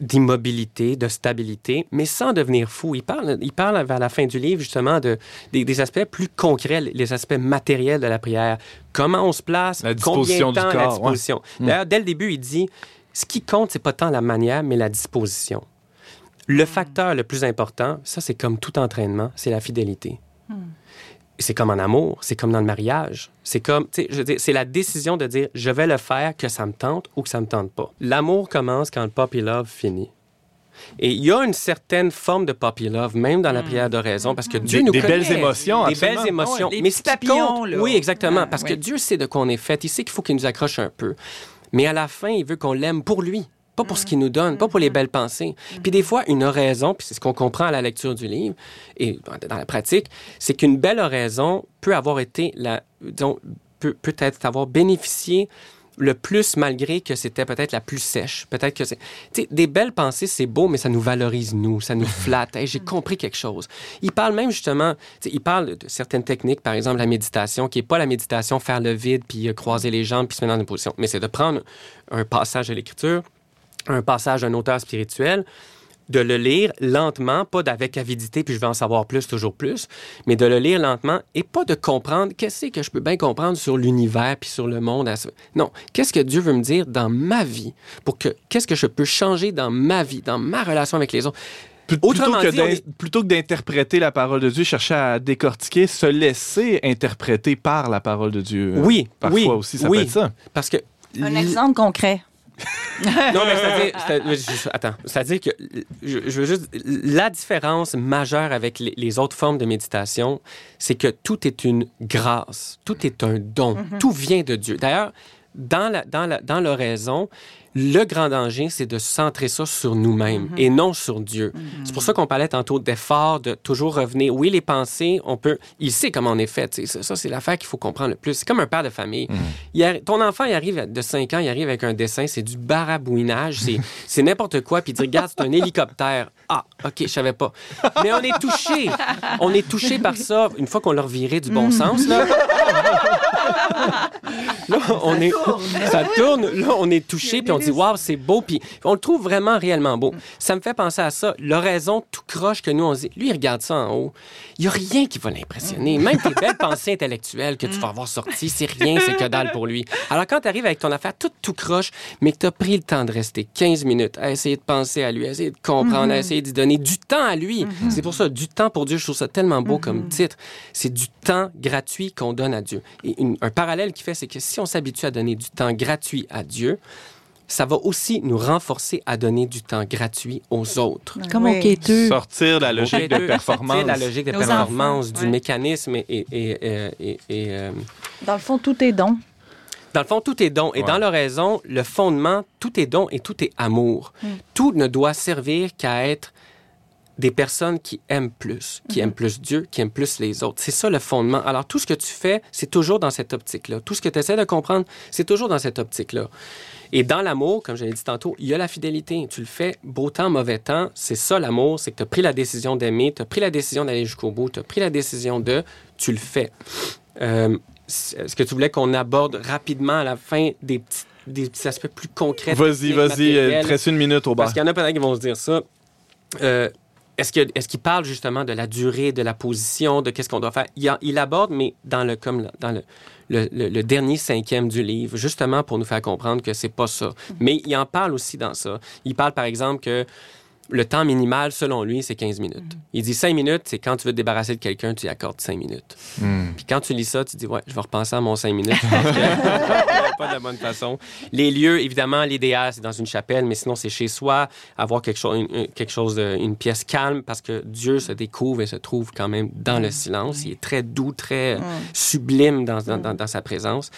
d'immobilité, de stabilité, mais sans devenir fou. Il parle, il parle vers la fin du livre justement de des, des aspects plus concrets, les aspects matériels de la prière. Comment on se place, La disposition combien de du temps, la corps, ouais. disposition. D'ailleurs, dès le début, il dit ce qui compte, c'est pas tant la manière, mais la disposition. Le facteur le plus important, ça c'est comme tout entraînement, c'est la fidélité. C'est comme en amour, c'est comme dans le mariage. C'est comme, tu sais, c'est la décision de dire je vais le faire, que ça me tente ou que ça me tente pas. L'amour commence quand le puppy love finit. Et il y a une certaine forme de puppy love, même dans la prière d'oraison, parce que Dieu Des- nous des connaît. belles émotions, Des absolument. belles émotions. Ah ouais, Mais ce qui papillons, compte, là. oui, exactement, Ah, parce que. Dieu sait de quoi on est fait. Il sait qu'il faut qu'il nous accroche un peu. Mais à la fin, il veut qu'on l'aime pour lui. Pas pour ce qu'il nous donne, pas pour les belles pensées. Puis des fois, une oraison, puis c'est ce qu'on comprend à la lecture du livre et dans la pratique, c'est qu'une belle oraison peut avoir été, la, disons, peut, peut-être avoir bénéficié le plus malgré que c'était peut-être la plus sèche. Peut-être que c'est... Tu sais, des belles pensées, c'est beau, mais ça nous valorise, nous. Ça nous flatte. J'ai compris quelque chose. Il parle même justement... Il parle de certaines techniques, par exemple la méditation, qui n'est pas la méditation faire le vide, puis euh, croiser les jambes, puis se mettre dans une position. Mais c'est de prendre un passage de l'Écriture, un passage d'un auteur spirituel, de le lire lentement, pas d'avec avidité, puis je vais en savoir plus, toujours plus, mais de le lire lentement et pas de comprendre qu'est-ce que je peux bien comprendre sur l'univers puis sur le monde. à ce- Non, qu'est-ce que Dieu veut me dire dans ma vie pour que qu'est-ce que je peux changer dans ma vie, dans ma relation avec les autres? Autrement plutôt, que dit, est- plutôt que d'interpréter la parole de Dieu, chercher à décortiquer, se laisser interpréter par la parole de Dieu. Euh, Oui, Parfois oui, aussi, ça oui. peut être ça. Parce que Un exemple concret. Non, mais c'est-à-dire, attends, c'est-à-dire que je, je veux juste la différence majeure avec les, les autres formes de méditation, c'est que tout est une grâce, tout est un don, tout vient de Dieu. D'ailleurs, dans la dans la dans l'oraison, le grand danger, c'est de centrer ça sur nous-mêmes et non sur Dieu. C'est pour ça qu'on parlait tantôt d'effort, de toujours revenir. Oui, les pensées, on peut. Il sait comment on est fait. Ça, ça, c'est l'affaire qu'il faut comprendre le plus. C'est comme un père de famille. Il arri- ton enfant, il arrive de 5 ans, il arrive avec un dessin, c'est du barabouinage, c'est, c'est n'importe quoi, puis il dit Regarde, c'est un hélicoptère. Ah, OK, je savais pas. Mais on est touché. On est touché par ça une fois qu'on l'a reviré du bon sens. Là. Là, on est, ça tourne. Là, on est touché, puis on dit, waouh, c'est beau, puis on le trouve vraiment réellement beau. Ça me fait penser à ça. L'oraison tout croche que nous, on dit, lui, il regarde ça en haut. Il n'y a rien qui va l'impressionner. Même tes belles pensées intellectuelles que tu vas avoir sorties, c'est rien, c'est que dalle pour lui. Alors, quand tu arrives avec ton affaire tout, tout croche, mais que tu as pris le temps de rester 15 minutes à essayer de penser à lui, à essayer de comprendre, à essayer d'y donner du temps à lui. C'est pour ça, du temps pour Dieu, je trouve ça tellement beau comme titre. C'est du temps gratuit qu'on donne à Dieu. Et une- un parallèle qui fait, c'est que si on s'habitue à donner du temps gratuit à Dieu, ça va aussi nous renforcer à donner du temps gratuit aux autres. Comme Oui. au. Sortir de la logique de performance. la logique de Nos performance, enfants, du ouais. mécanisme et, et- et- et- et- et, euh, Dans le fond, tout est don. dans le fond, tout est don. Et Ouais. dans l'oraison, le fondement, tout est don et tout est amour. Tout ne doit servir qu'à être des personnes qui aiment plus, qui aiment plus Dieu, qui aiment plus les autres. C'est ça le fondement. Alors, tout ce que tu fais, c'est toujours dans cette optique-là. Tout ce que tu essaies de comprendre, c'est toujours dans cette optique-là. Et dans l'amour, comme je l'ai dit tantôt, il y a la fidélité. Tu le fais beau temps, mauvais temps. C'est ça l'amour, c'est que tu as pris la décision d'aimer, tu as pris la décision d'aller jusqu'au bout, tu as pris la décision de, tu le fais. Euh, Est-ce que tu voulais qu'on aborde rapidement à la fin des petits, des petits aspects plus concrets? Vas-y, vas-y, euh, une minute au bar. Parce qu'il y en a peut-être qui vont se dire ça. Euh, est-ce qu'il parle justement de la durée, de la position, de qu'est-ce qu'on doit faire? Il, aborde, mais dans le, comme dans le, le- le- le dernier cinquième du livre, justement pour nous faire comprendre que c'est pas ça. Mais il en parle aussi dans ça. Il parle, par exemple, que le temps minimal, selon lui, c'est 15 minutes. Il dit 5 minutes, c'est quand tu veux te débarrasser de quelqu'un, tu y accordes 5 minutes. Hmm. Puis quand tu lis ça, tu dis, ouais, je vais repenser à mon 5 minutes. Je pense que pas de la bonne façon. Les lieux, évidemment, l'idéal, c'est dans une chapelle, mais sinon, c'est chez soi, avoir quelque chose, une, une- quelque chose de- une pièce calme, parce que Dieu se découvre et se trouve quand même dans le silence. Il est très doux, très sublime dans, dans, dans- dans sa présence.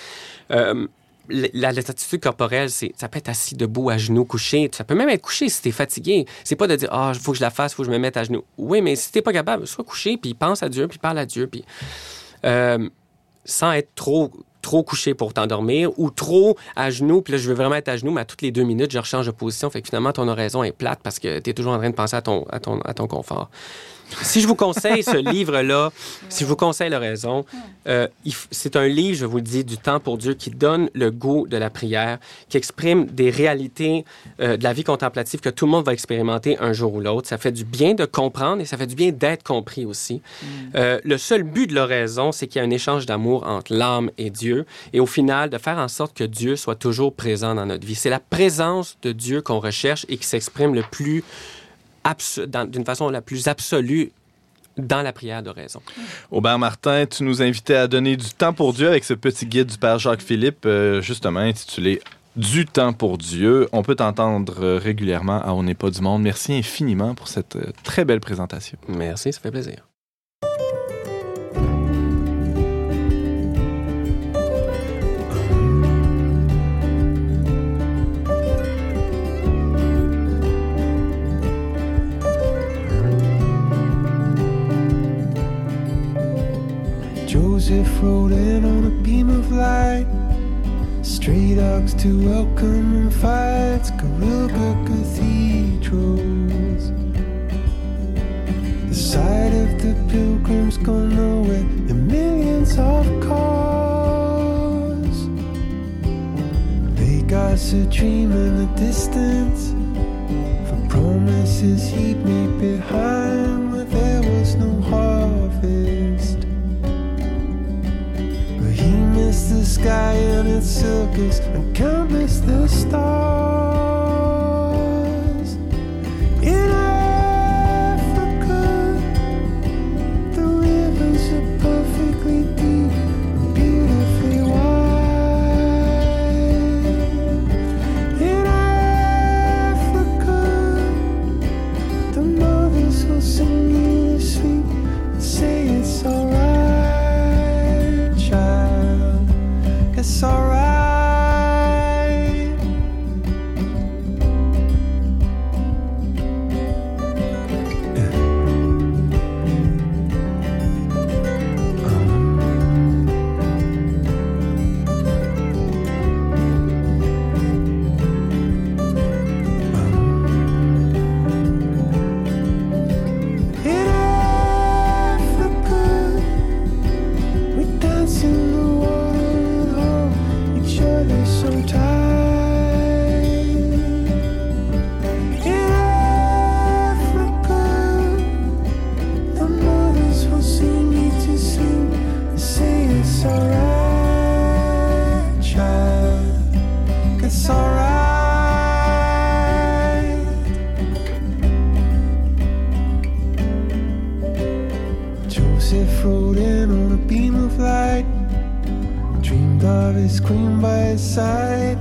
Euh, la, corporelle, c'est, ça peut être assis debout, à genoux, couché. Ça peut même être couché si t'es fatigué. C'est pas de dire, ah, il faut que je la fasse, il faut que je me mette à genoux. Oui, mais si t'es pas capable, sois couché, puis pense à Dieu, puis parle à Dieu, puis euh, sans être trop trop couché pour t'endormir ou trop à genoux, puis là, je veux vraiment être à genoux, mais à toutes les deux minutes, je rechange de position. Fait que finalement, ton oraison est plate parce que tu es toujours en train de penser à ton, à à ton confort. Si je vous conseille ce livre-là, si je vous conseille l'oraison, euh, il f- c'est un livre, je vous le dis, du temps pour Dieu qui donne le goût de la prière, qui exprime des réalités euh, de la vie contemplative que tout le monde va expérimenter un jour ou l'autre. Ça fait du bien de comprendre et ça fait du bien d'être compris aussi. Euh, le seul but de l'oraison, c'est qu'il y a un échange d'amour entre l'âme et Dieu et au final, de faire en sorte que Dieu soit toujours présent dans notre vie. C'est la présence de Dieu qu'on recherche et qui s'exprime le plus d'une façon la plus absolue dans la prière d'oraison. Aubert Martin, tu nous invitais à donner du temps pour Dieu avec ce petit guide du Père Jacques-Philippe, euh, justement intitulé Du temps pour Dieu. On peut t'entendre euh, régulièrement à On n'est pas du monde. Merci infiniment pour cette euh, très belle présentation. Merci, ça fait plaisir. Joseph rode in on a beam of light. Stray dogs to welcome and fights. Karuga cathedrals. The sight of the pilgrims gone nowhere. And millions of cars. Vegas a dream in the distance. Promises he'd made behind where there was no harvest. the sky in its silkies and canvas the stars. Queen by his side.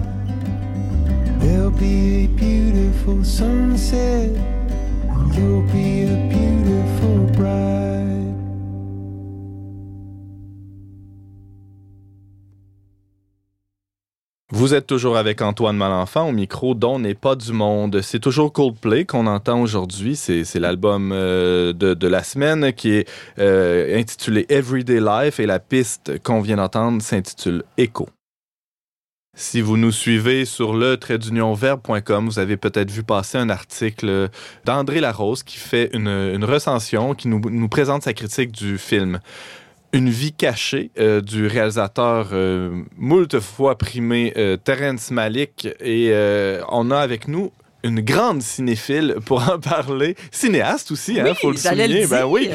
There'll be a beautiful sunset, you'll be a beautiful bride. Vous êtes toujours avec Antoine Malenfant au micro dont n'est pas du monde. C'est toujours Coldplay qu'on entend aujourd'hui. C'est, l'album euh, de, de la semaine qui est euh, intitulé Everyday Life et la piste qu'on vient d'entendre s'intitule Echo. Si vous nous suivez sur le traitdunionverbe.com, vous avez peut-être vu passer un article d'André Larose qui fait une, recension, qui nous, présente sa critique du film Une vie cachée euh, du réalisateur euh, moult fois primé euh, Terrence Malick. Et euh, on a avec nous une grande cinéphile pour en parler. Cinéaste aussi, hein, Oui, faut le souligner. le Ben oui,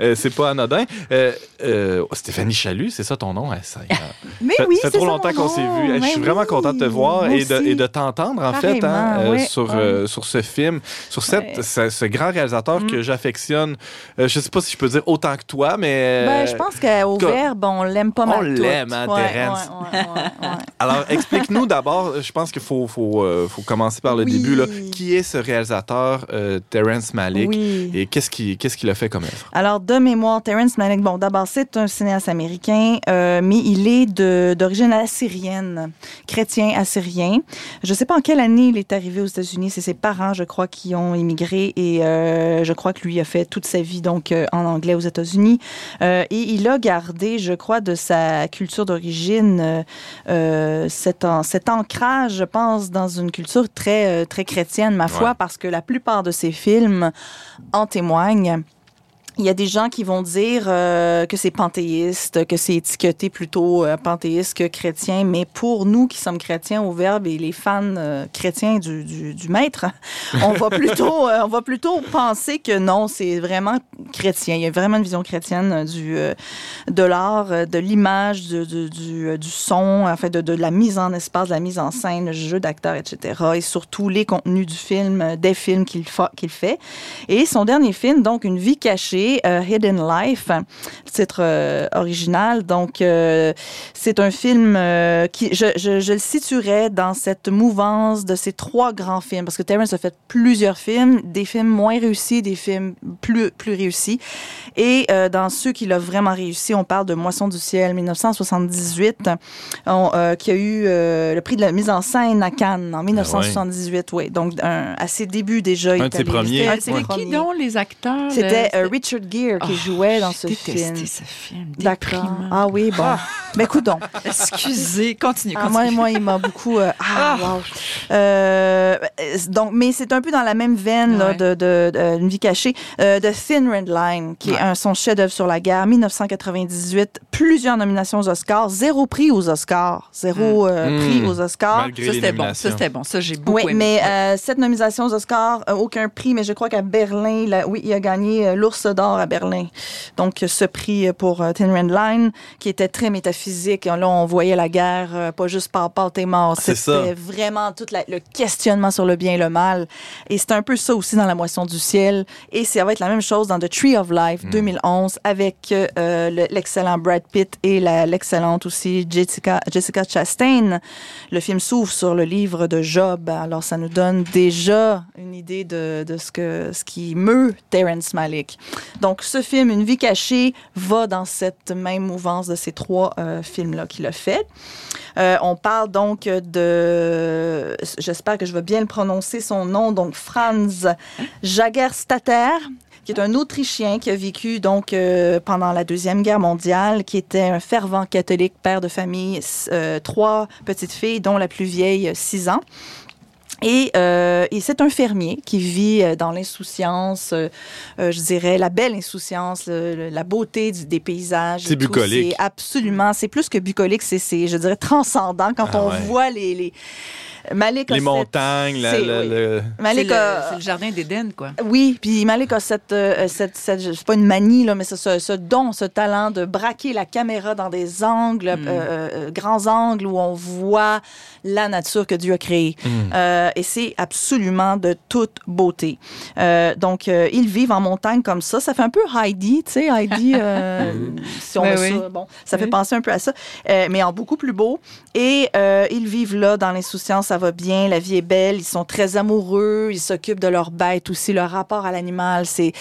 euh, c'est pas anodin. Euh, euh, Stéphanie Chalut, c'est ça ton nom? hein, ça, Mais oui, fait c'est trop longtemps qu'on s'est vu. Hey, je suis vraiment oui, content de te voir et de, et de t'entendre, en fait, hein, ouais, sur, ouais. sur ce film, sur cette, Ouais. ce, ce grand réalisateur Mm. que j'affectionne. Euh, je sais pas si je peux dire autant que toi, mais... Ben, je pense qu'au verbe, on l'aime pas mal. On l'aime, hein. Alors, explique-nous d'abord, je pense qu'il faut, faut, faut commencer par le Oui. début. Là. Qui est ce réalisateur, euh, Terrence Malick, Oui. et qu'est-ce qu'il qu'est-ce qu'il a fait comme œuvre? Alors, de mémoire, Terrence Malick, bon, d'abord, c'est un cinéaste américain, euh, mais il est d'origine assyrienne, chrétien assyrien. Je ne sais pas en quelle année il est arrivé aux États-Unis. C'est ses parents, je crois, qui ont immigré et euh, je crois que lui a fait toute sa vie donc euh, en anglais aux États-Unis. Et il a gardé, je crois, de sa culture d'origine cet, an- cet ancrage, je pense, dans une culture très, très chrétienne, ma foi, Ouais. parce que la plupart de ses films en témoignent. Il y a des gens qui vont dire euh, que c'est panthéiste, que c'est étiqueté plutôt euh, panthéiste que chrétien, mais pour nous qui sommes chrétiens au Verbe et les fans euh, chrétiens du, du, du maître, on va plutôt on va plutôt penser que non, c'est vraiment chrétien. Il y a vraiment une vision chrétienne du de l'art, de l'image, du, du, du, son, en fait, de, de la mise en espace, de la mise en scène, le jeu d'acteurs, etc. Et surtout les contenus du film, des films qu'il fa- qu'il fait. Et son dernier film, donc Une vie cachée, euh, Hidden Life, le titre euh, original. Donc, euh, c'est un film euh, qui, je, je, je le situerais dans cette mouvance de ces trois grands films, parce que Terrence a fait plusieurs films, des films moins réussis, des films plus, plus réussis. Et euh, dans ceux qu'il a vraiment réussi, on parle de Moisson du ciel, 1978, on, euh, qui a eu euh, le prix de la mise en scène à Cannes en 1978. Oui, donc un, à ses débuts déjà. il Un de ses premiers. c'était Ah, qui donc les acteurs? C'était euh, euh, Richard Gere qui Oh, jouait dans j'ai ce détesté film. ce film. D'accord. Ah oui, bon. ben écoute donc. Excusez, continue, Ah, continue. moi, moi, il m'a beaucoup. euh, ah, wow. Euh, donc, mais c'est un peu dans la même veine là, Ouais. de, de, de Une vie cachée euh, de Thin Red Line, qui est un, son chef-d'œuvre sur la guerre, 1998. Plusieurs nominations aux Oscars, zéro prix aux Oscars, zéro euh, Mm. prix aux Oscars. Malgré Ça, c'était bon. Ça, c'était bon. Ça, j'ai beaucoup Oui, aimé. mais euh, cette nomination aux Oscars, euh, aucun prix, mais je crois qu'à Berlin, oui, il a gagné euh, l'Ours d'or à Berlin. Donc, ce prix pour euh, Thin Red Line, qui était très métaphysique. Là, on voyait la guerre, euh, pas juste par part et mort. C'est ça. C'était vraiment tout la- le questionnement sur le bien et le mal. Et c'est un peu ça aussi dans La Moisson du ciel. Et ça va être la même chose dans The Tree of Life, 2011, avec euh, le- l'excellent Brad Pitt et l'excellente aussi Jessica, Jessica Chastain. Le film s'ouvre sur le livre de Job. Alors, ça nous donne déjà une idée de, de ce, que, ce qui meut Terrence Malick. Donc, ce film, Une vie cachée, va dans cette même mouvance de ces trois euh, films-là qu'il a fait. Euh, on parle donc de, j'espère que je vais bien le prononcer, son nom, donc Franz Jagerstatter qui est un Autrichien qui a vécu donc euh, pendant la deuxième guerre mondiale, qui était un fervent catholique, père de famille, euh, trois petites filles, dont la plus vieille, six ans. Et, euh, et c'est un fermier qui vit euh, dans l'insouciance, euh, je dirais la belle insouciance, le- le- la beauté du- des paysages. C'est tout. bucolique. C'est absolument, c'est plus que bucolique, c'est, c'est, je dirais, transcendant quand Ah on ouais. voit les... les... Malik a Les montagnes, la- la- oui. le- C'est Malik le, a- c'est le jardin d'Éden, quoi. oui, puis Malik a cette, euh, cette, cette- c'est pas une manie, là, mais c'est ce, ce don, ce talent de braquer la caméra dans des angles, euh, euh, grands angles où on voit la nature que Dieu a créée. Euh, et c'est absolument de toute beauté. Euh, donc, euh, ils vivent en montagne comme ça. Ça fait un peu Heidi, tu sais, Heidi, euh, si on met oui. ça, bon, ça fait penser un peu à ça, euh, mais en beaucoup plus beau. Et euh, ils vivent là dans l'insouciance, ça va bien, la vie est belle, ils sont très amoureux, ils s'occupent de leurs bêtes aussi, leur rapport à l'animal, c'est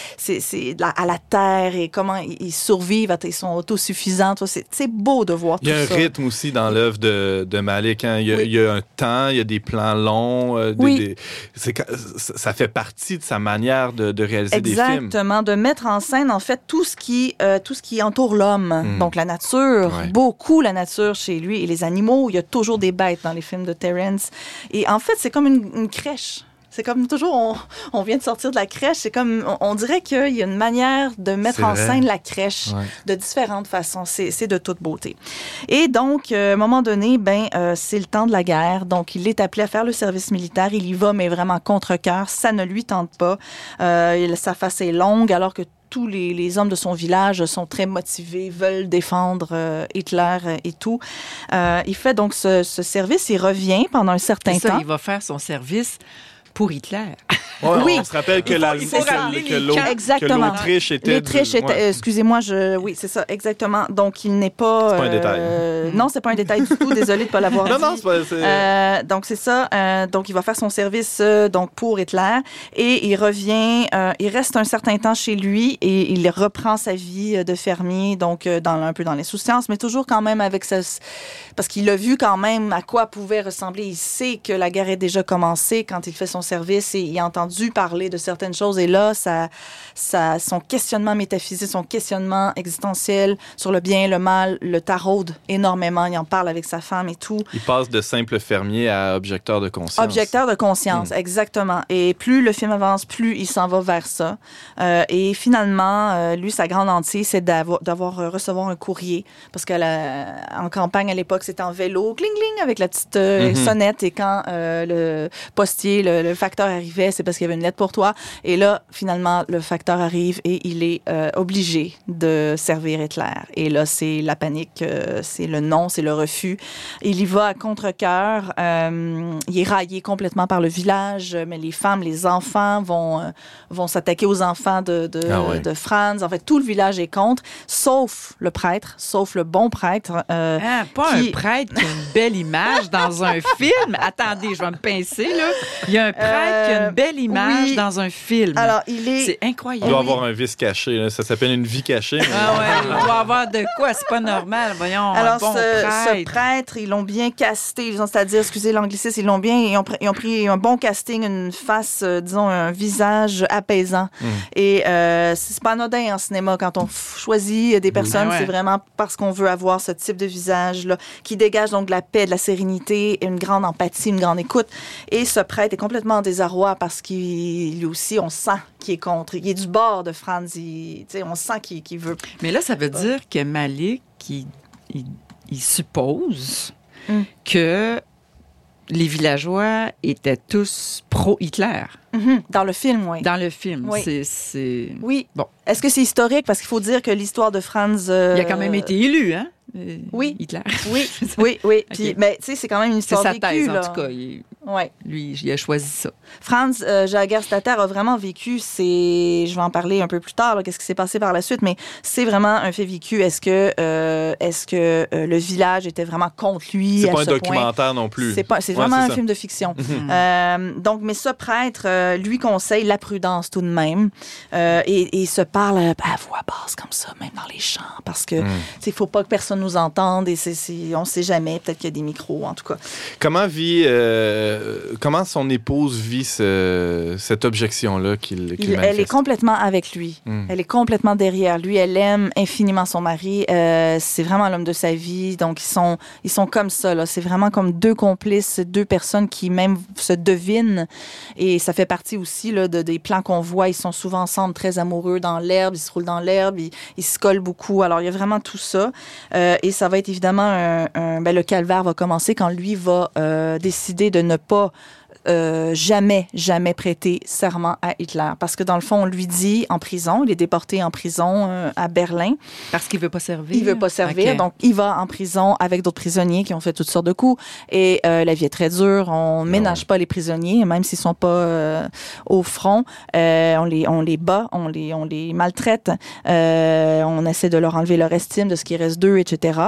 à la terre et comment ils survivent, ils sont autosuffisants, tout ça. c'est c'est beau de voir Il y a tout un ça. rythme aussi dans l'œuvre de, de Malik. hein. Il, y a, Oui. il y a un temps, il y a des plans longs. Euh, des- Oui. des- ça fait partie de sa manière de, de réaliser des films. Exactement, de mettre en scène en fait tout ce qui euh, tout ce qui entoure l'homme, Mm. donc la nature, Ouais. beaucoup la nature chez lui et les animaux. Il y a toujours des bêtes dans les films de Terrence. Et en fait, c'est comme une, une crèche. C'est comme toujours, on, on vient de sortir de la crèche. C'est comme, on, on dirait qu'il y a une manière de mettre en scène la crèche Ouais. de différentes façons. C'est c'est de toute beauté. Et donc, euh, à un moment donné, ben, euh, c'est le temps de la guerre. Donc, il est appelé à faire le service militaire. Il y va, mais vraiment contre cœur. Ça ne lui tente pas. Euh, sa face est longue, alors que tous les, les hommes de son village sont très motivés, veulent défendre euh, Hitler et tout. Euh, il fait donc ce, ce service. Il revient pendant un certain ça, temps. il va faire son service pour Hitler. Ouais, Oui. On se rappelle que la- l'Autriche était. L'Autriche du- était, ouais. excusez-moi, je, oui, c'est ça, exactement. Donc, il n'est pas. C'est pas un détail. euh, non, c'est pas un détail du tout. Désolée de pas l'avoir Non, dit. non, c'est pas. c'est- Euh, donc c'est ça. Euh, donc il va faire son service euh, donc pour Hitler et il revient. euh, il reste un certain temps chez lui et il reprend sa vie euh, de fermier donc euh, dans un peu dans l'insouciance, mais toujours quand même avec sa parce qu'il a vu quand même à quoi pouvait ressembler. Il sait que la guerre est déjà commencée quand il fait son service et il a entendu parler de certaines choses et là ça, ça son questionnement métaphysique, son questionnement existentiel sur le bien, le mal, le taraude énormément. Il en parle avec sa femme et tout. Il passe de simple fermier à objecteur de conscience. Objecteur de conscience, Hmm. exactement. Et plus le film avance, plus il s'en va vers ça. Euh, et finalement, euh, lui, sa grande hantise, c'est d'avoir, d'avoir euh, recevoir un courrier. Parce qu'en campagne, à l'époque, c'était en vélo, cling, cling, avec la petite Mhm. sonnette. Et quand le postier, le, le facteur arrivait, c'est parce qu'il y avait une lettre pour toi. Et là, finalement, le facteur arrive et il est euh, obligé de servir Hitler. Et là, c'est la panique, euh, c'est le non, c'est le refus. Il y va à contre-cœur. euh, il est raillé complètement par le village, mais les femmes, les enfants vont, euh, vont s'attaquer aux enfants de, de, Ah ouais. de Franz. En fait, tout le village est contre, sauf le prêtre, sauf le bon prêtre. euh, Ah, pas Qui- un prêtre qui a une belle image dans un film. Attendez, je vais me pincer, là. Il y a un qui a une belle image oui. dans un film. alors, il est... c'est Il incroyable. doit Oui. avoir un vice caché. là. Ça s'appelle une vie cachée. mais- Ah ouais, il doit avoir de quoi, c'est pas normal. Voyons, Alors, un bon ce, ce prêtre. ils l'ont bien casté. Ils ont, c'est-à-dire, excusez l'anglicisme, ils l'ont bien, ils ont, pris- ils ont pris un bon casting, une face, euh, disons, un visage apaisant. Mm. Et euh, c'est pas anodin en cinéma quand on choisit des personnes, Ah ouais. c'est vraiment parce qu'on veut avoir ce type de visage-là qui dégage donc de la paix, de la sérénité, une grande empathie, une grande écoute. Et ce prêtre est complètement en désarroi parce qu'il lui aussi, on sent qu'il est contre. Il est du bord de Franz. Il- on sent qu'il veut. Mais là, ça veut dire que Malik, il, il- il suppose Mm. que les villageois étaient tous pro-Hitler Mhm, Dans le film, oui. dans le film. Oui. C'est... Oui. Bon. Est-ce que c'est historique? Parce qu'il faut dire que l'histoire de Franz. euh, Il a quand même été élu, hein? euh, Oui. Hitler. Oui, oui, oui. Puis, mais tu sais, c'est quand même une C'est histoire sa vécue, thèse, là. en tout cas. Il- Ouais. lui, il a choisi ça. Franz euh, Jagerstatter a vraiment vécu, c'est, je vais en parler un peu plus tard, qu'est-ce qui s'est passé par la suite, mais c'est vraiment un fait vécu. Est-ce que, euh, est-ce que euh, le village était vraiment contre lui C'est pas un ce point? documentaire non plus. C'est pas, c'est Ouais, vraiment c'est un ça. film de fiction. Mhm. Euh, donc, mais ce prêtre euh, lui conseille la prudence tout de même, Euh, et, et ce parle à, voix basse comme ça, même dans les chants, parce que Mm. il faut pas que personne nous entende et c'est, on sait jamais, peut-être qu'il y a des micros, en tout cas. Comment vit, euh, comment son épouse vit ce- cette objection-là qu'il Il- elle est complètement avec lui. Mm. Elle est complètement derrière lui. Elle aime infiniment son mari. Euh, c'est vraiment l'homme de sa vie. Donc, ils sont, ils sont comme ça. Là. C'est vraiment comme deux complices, deux personnes qui même se devinent. Et ça fait partie aussi là, de, des plans qu'on voit. Ils sont souvent ensemble, très amoureux dans l'herbe. Ils se roulent dans l'herbe. Ils, ils se collent beaucoup. Alors, il y a vraiment tout ça. Euh, et ça va être évidemment un, ben, le calvaire va commencer quand lui va euh, décider de ne pas euh, jamais, jamais prêter serment à Hitler. Parce que dans le fond, on lui dit en prison, il est déporté en prison euh, à Berlin. Parce qu'il veut pas servir. Il veut pas servir, donc il va en prison avec d'autres prisonniers qui ont fait toutes sortes de coups. Et euh, la vie est très dure. On ménage pas les prisonniers, même s'ils sont pas euh, au front. Euh, on les, on les bat, on les, on les maltraite. Euh, on essaie de leur enlever leur estime de ce qui reste d'eux, etc.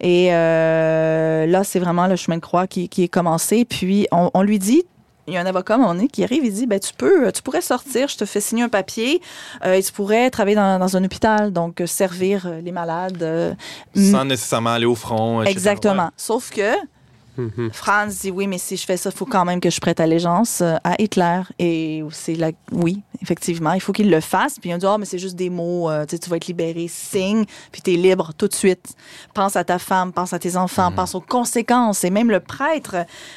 Et euh, là, c'est vraiment le chemin de croix qui, qui est commencé. Puis on, on lui dit il y a un avocat donné qui arrive, il dit ben tu peux, tu pourrais sortir, je te fais signer un papier, euh, et tu pourrais travailler dans, dans un hôpital, donc euh, servir euh, les malades. euh, Sans nécessairement aller au front. etc. Exactement. Sauf que Mhm. Franz dit oui, mais si je fais ça, il faut quand même que je prête allégeance euh, à Hitler. Et c'est la... oui, effectivement, il faut qu'il le fasse. Puis on dit, oh, mais c'est juste des mots, euh, tu vas être libéré, signe, puis tu es libre tout de suite. Pense à ta femme, pense à tes enfants, Mhm. pense aux conséquences. Et même le prêtre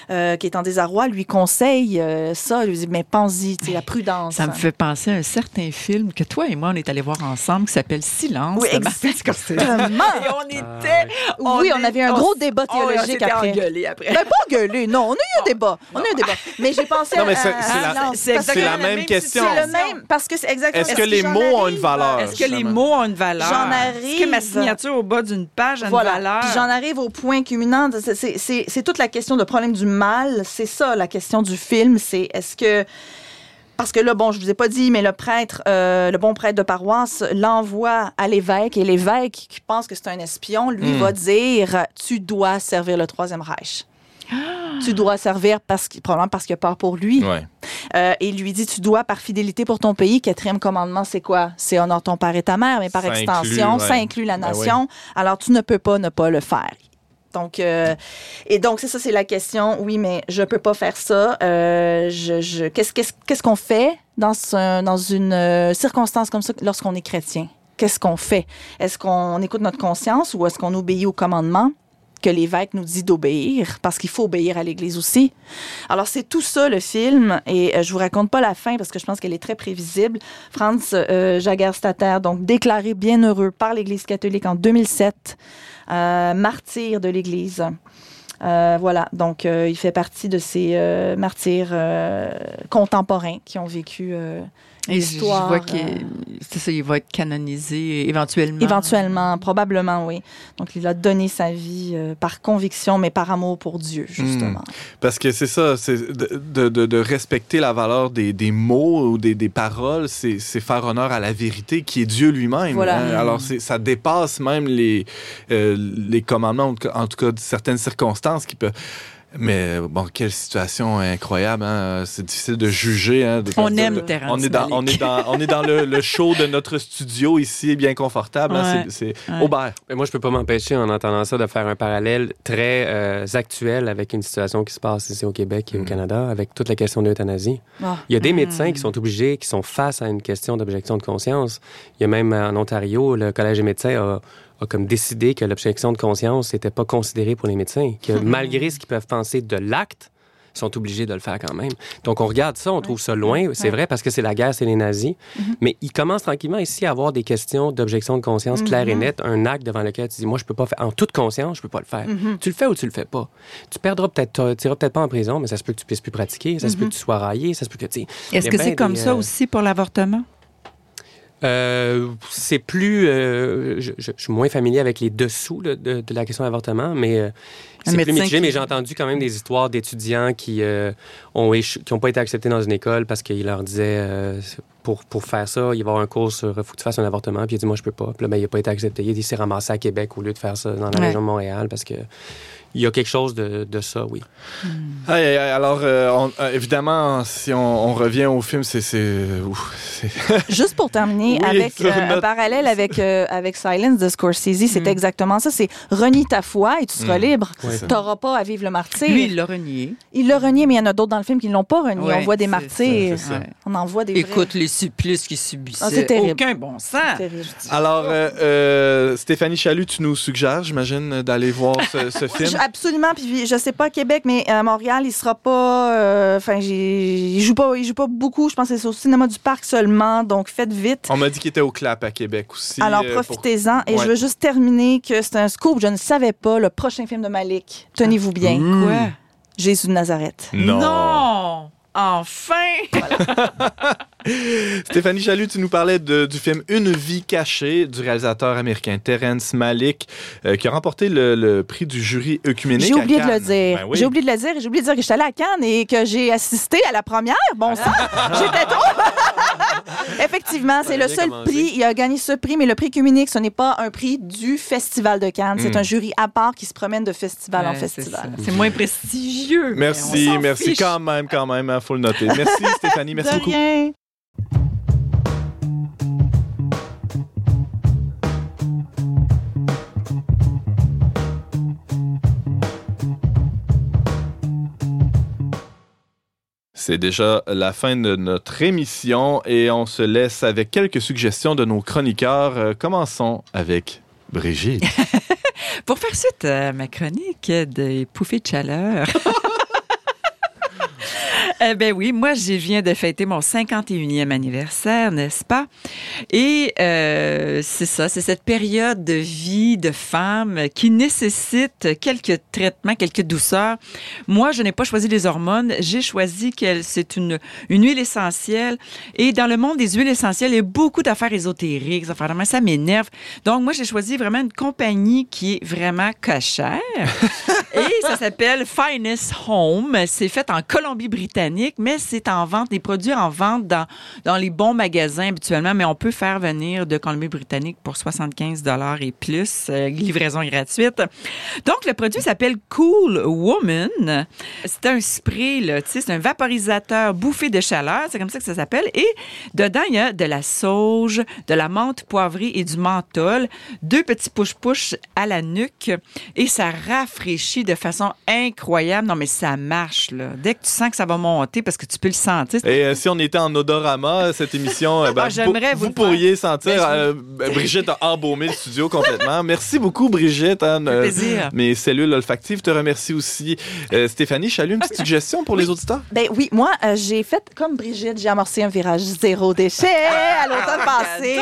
euh, qui est en désarroi lui conseille euh, ça, lui dit, mais pense-y, la prudence. Ça me fait penser à un certain film que toi et moi, on est allés voir ensemble qui s'appelle Silence. Oui. Exactement. Et on était. Oui, on avait un gros débat Oh, on théologique après. engueulés après. Ben, pas gueuler, non. On a eu un débat. On a eu un débat. Mais j'ai pensé Non, à. mais c'est- à- c'est la- même question. C'est le même. Parce que c'est exactement. Est-ce que les mots ont arrive, une valeur? Est-ce que les mots ont une valeur? J'en Est-ce que ma arrive. signature au bas d'une page a Voilà. une valeur? Puis j'en arrive au point culminant. c'est- toute la question de problème du mal. C'est ça, la question du film. C'est est-ce que. Parce que là, bon, je vous ai pas dit, mais le prêtre, euh, le bon prêtre de paroisse, l'envoie à l'évêque et l'évêque, qui pense que c'est un espion, lui Hmm. va dire Tu dois servir le Troisième Reich. Tu dois servir parce qu'il- probablement parce qu'il a peur pour lui. Ouais. Euh, et il lui dit Tu dois, par fidélité pour ton pays, quatrième commandement, c'est quoi? C'est honore ton père et ta mère, mais par Ça extension, inclut, ouais. ça inclut la Ben nation. Alors, tu ne peux pas ne pas le faire. Donc, euh, et donc, c'est ça, c'est la question. Oui, mais je peux pas faire ça. Euh, je, je- qu'est-ce, qu'est-ce, qu'on fait dans, ce- dans une euh, circonstance comme ça lorsqu'on est chrétien? Qu'est-ce qu'on fait? Est-ce qu'on écoute notre conscience ou est-ce qu'on obéit au commandement? Que l'évêque nous dit d'obéir? Parce qu'il faut obéir à l'Église aussi. Alors, c'est tout ça, le film. Et euh, je vous raconte pas la fin parce que je pense qu'elle est très prévisible. Franz euh, Jagerstatter, donc déclaré bienheureux par l'Église catholique en 2007, euh, martyr de l'Église. Euh, voilà, donc il fait partie de ces martyrs contemporains qui ont vécu Et je, je l'histoire. vois qu'il euh, c'est ça, il va être canonisé éventuellement. Éventuellement, probablement, oui. Donc, il a donné sa vie euh, par conviction, mais par amour pour Dieu, justement. Parce que c'est ça, c'est de, de- de- respecter la valeur des, des mots ou des, des paroles, c'est c'est faire honneur à la vérité qui est Dieu lui-même. Voilà. hein. Alors, c'est- ça dépasse même les, euh, les commandements, en tout cas- en tout cas, de certaines circonstances qui peuvent. Mais bon, quelle situation incroyable. hein. C'est difficile de juger. hein, de- On aime de- Terrence on est dans, on Malick. est dans, on est dans le, le show de notre studio ici, bien confortable. hein. Ouais. C'est c'est Ouais. Aubert. Mais moi, je peux pas m'empêcher, en entendant ça, de faire un parallèle très euh, actuel avec une situation qui se passe ici au Québec et au Mm. Canada, avec toute la question de l'euthanasie. Ah. Il y a des Mm. médecins qui sont obligés, qui sont face à une question d'objection de conscience. Il y a même en Ontario, le Collège des médecins a, a comme décidé que l'objection de conscience n'était pas considérée pour les médecins, que malgré ce qu'ils peuvent penser de l'acte, ils sont obligés de le faire quand même. Donc, on regarde ça, on trouve ça loin, c'est Ouais. vrai, parce que c'est la guerre, c'est les nazis. Mais il commence tranquillement ici à avoir des questions d'objection de conscience claires et nettes, un acte devant lequel tu dis, moi, je peux pas faire, en toute conscience, je peux pas le faire. Mhm. Tu le fais ou tu le fais pas? Tu perdras peut-être, tu iras peut-être pas en prison, mais ça se peut que tu puisses plus pratiquer, ça se peut que tu sois raillé, ça se peut que tu. Est-ce que c'est comme des, ça euh, aussi pour l'avortement? Euh, c'est plus. euh, je, suis moins familier avec les dessous de, de la question de l'avortement, mais euh, c'est plus mitigé, qui- mais j'ai entendu quand même des histoires d'étudiants qui euh, ont échou- qui ont pas été acceptés dans une école parce qu'ils leur disaient euh, pour, pour faire ça, il va y avoir un cours sur faut que tu fasses un avortement. Puis il a dit moi je peux pas. Puis là, ben, il a pas été accepté. Il a dit il s'est ramassé à Québec au lieu de faire ça dans la Ouais. région de Montréal parce que il y a quelque chose de, de ça, oui. Aïe, aïe, aïe. alors, euh, on- euh, évidemment, si on, on revient au film, c'est. Juste pour terminer, Oui, avec euh, un parallèle avec, euh, avec Silence de Scorsese, c'est Mm. exactement ça. C'est renie ta foi et tu seras Mm. libre. T'auras pas à vivre le martyr. Lui, il l'a renié. il l'a renié, mais il y en a d'autres dans le film qui ne l'ont pas renié. Ouais, on voit des martyrs. ça, c'est ça. Ouais. On en voit des Écoute, les supplices qu'il subissait. Ah, c'est terrible. Aucun bon sens. Alors, euh, euh, Stéphanie Chalut, tu nous suggères, j'imagine, d'aller voir ce, ce film? Je- Absolument. Puis je sais pas à Québec, mais à Montréal, il sera pas. euh, Enfin, j'ai- il joue pas, il joue pas beaucoup. Je pense que c'est au cinéma du parc seulement. Donc faites vite. On m'a dit qu'il était au clap à Québec aussi. Alors euh, pour- profitez-en. Et Ouais. je veux juste terminer que c'est un scoop. Je ne savais pas le prochain film de Tenez-vous bien. Quoi? Jésus de Nazareth. Non. Non! Enfin! Stéphanie Chalut, tu nous parlais de- du film Une vie cachée du réalisateur américain Terrence Malick, euh, qui a remporté le, le prix du jury œcuménique. J'ai à oublié de le dire. Ben oui. J'ai oublié de le dire. et J'ai oublié de dire que j'étais allée à Cannes et que j'ai assisté à la première. Bon sang, j'étais trop. Effectivement, c'est le seul commencé. prix. Il a gagné ce prix, mais le prix Cuminique, ce n'est pas un prix du Festival de Cannes. C'est Mm. un jury à part qui se promène de festival en Ouais, festival. C'est moins prestigieux. Merci, merci fiche. quand même, quand même, il faut le noter. Merci Stéphanie, merci de beaucoup. rien. C'est déjà la fin de notre émission et on se laisse avec quelques suggestions de nos chroniqueurs. Euh, commençons avec Brigitte. Pour faire suite à ma chronique des pouffées de chaleur. Eh ben oui, moi, je viens de fêter mon 51e anniversaire, n'est-ce pas? Et euh, c'est ça, c'est cette période de vie de femme qui nécessite quelques traitements, quelques douceurs. Moi, je n'ai pas choisi les hormones, j'ai choisi que c'est une, une huile essentielle. Et dans le monde des huiles essentielles, il y a beaucoup d'affaires ésotériques, ça m'énerve. Donc, moi, j'ai choisi vraiment une compagnie qui est vraiment cochère. Et ça s'appelle Finest Home. C'est fait en Colombie-Britannique, mais c'est en vente, des produits en vente dans, dans les bons magasins habituellement, mais on peut faire venir de Colombie-Britannique pour 75 et plus, euh, livraison gratuite. Donc, le produit s'appelle Cool Woman. C'est un spray, là, c'est un vaporisateur bouffé de chaleur, c'est comme ça que ça s'appelle. Et dedans, il y a de la sauge, de la menthe poivrée et du menthol, deux petits push-push à la nuque et ça rafraîchit de façon incroyable. Non, mais ça marche. Dès que tu sens que ça va monter, parce que tu peux le sentir. Et euh, si on était en odorama, cette émission, euh, ben, Ah, j'aimerais vous, pourriez sentir. Ben, je- euh, ben, Brigitte a embaumé le studio complètement. Merci beaucoup, Brigitte. hein, euh, mes cellules olfactives te remercient aussi. Euh, Stéphanie Chalut, une petite suggestion pour les auditeurs? Ben oui, moi, euh, j'ai fait comme Brigitte, j'ai amorcé un virage zéro déchet à l'automne passé.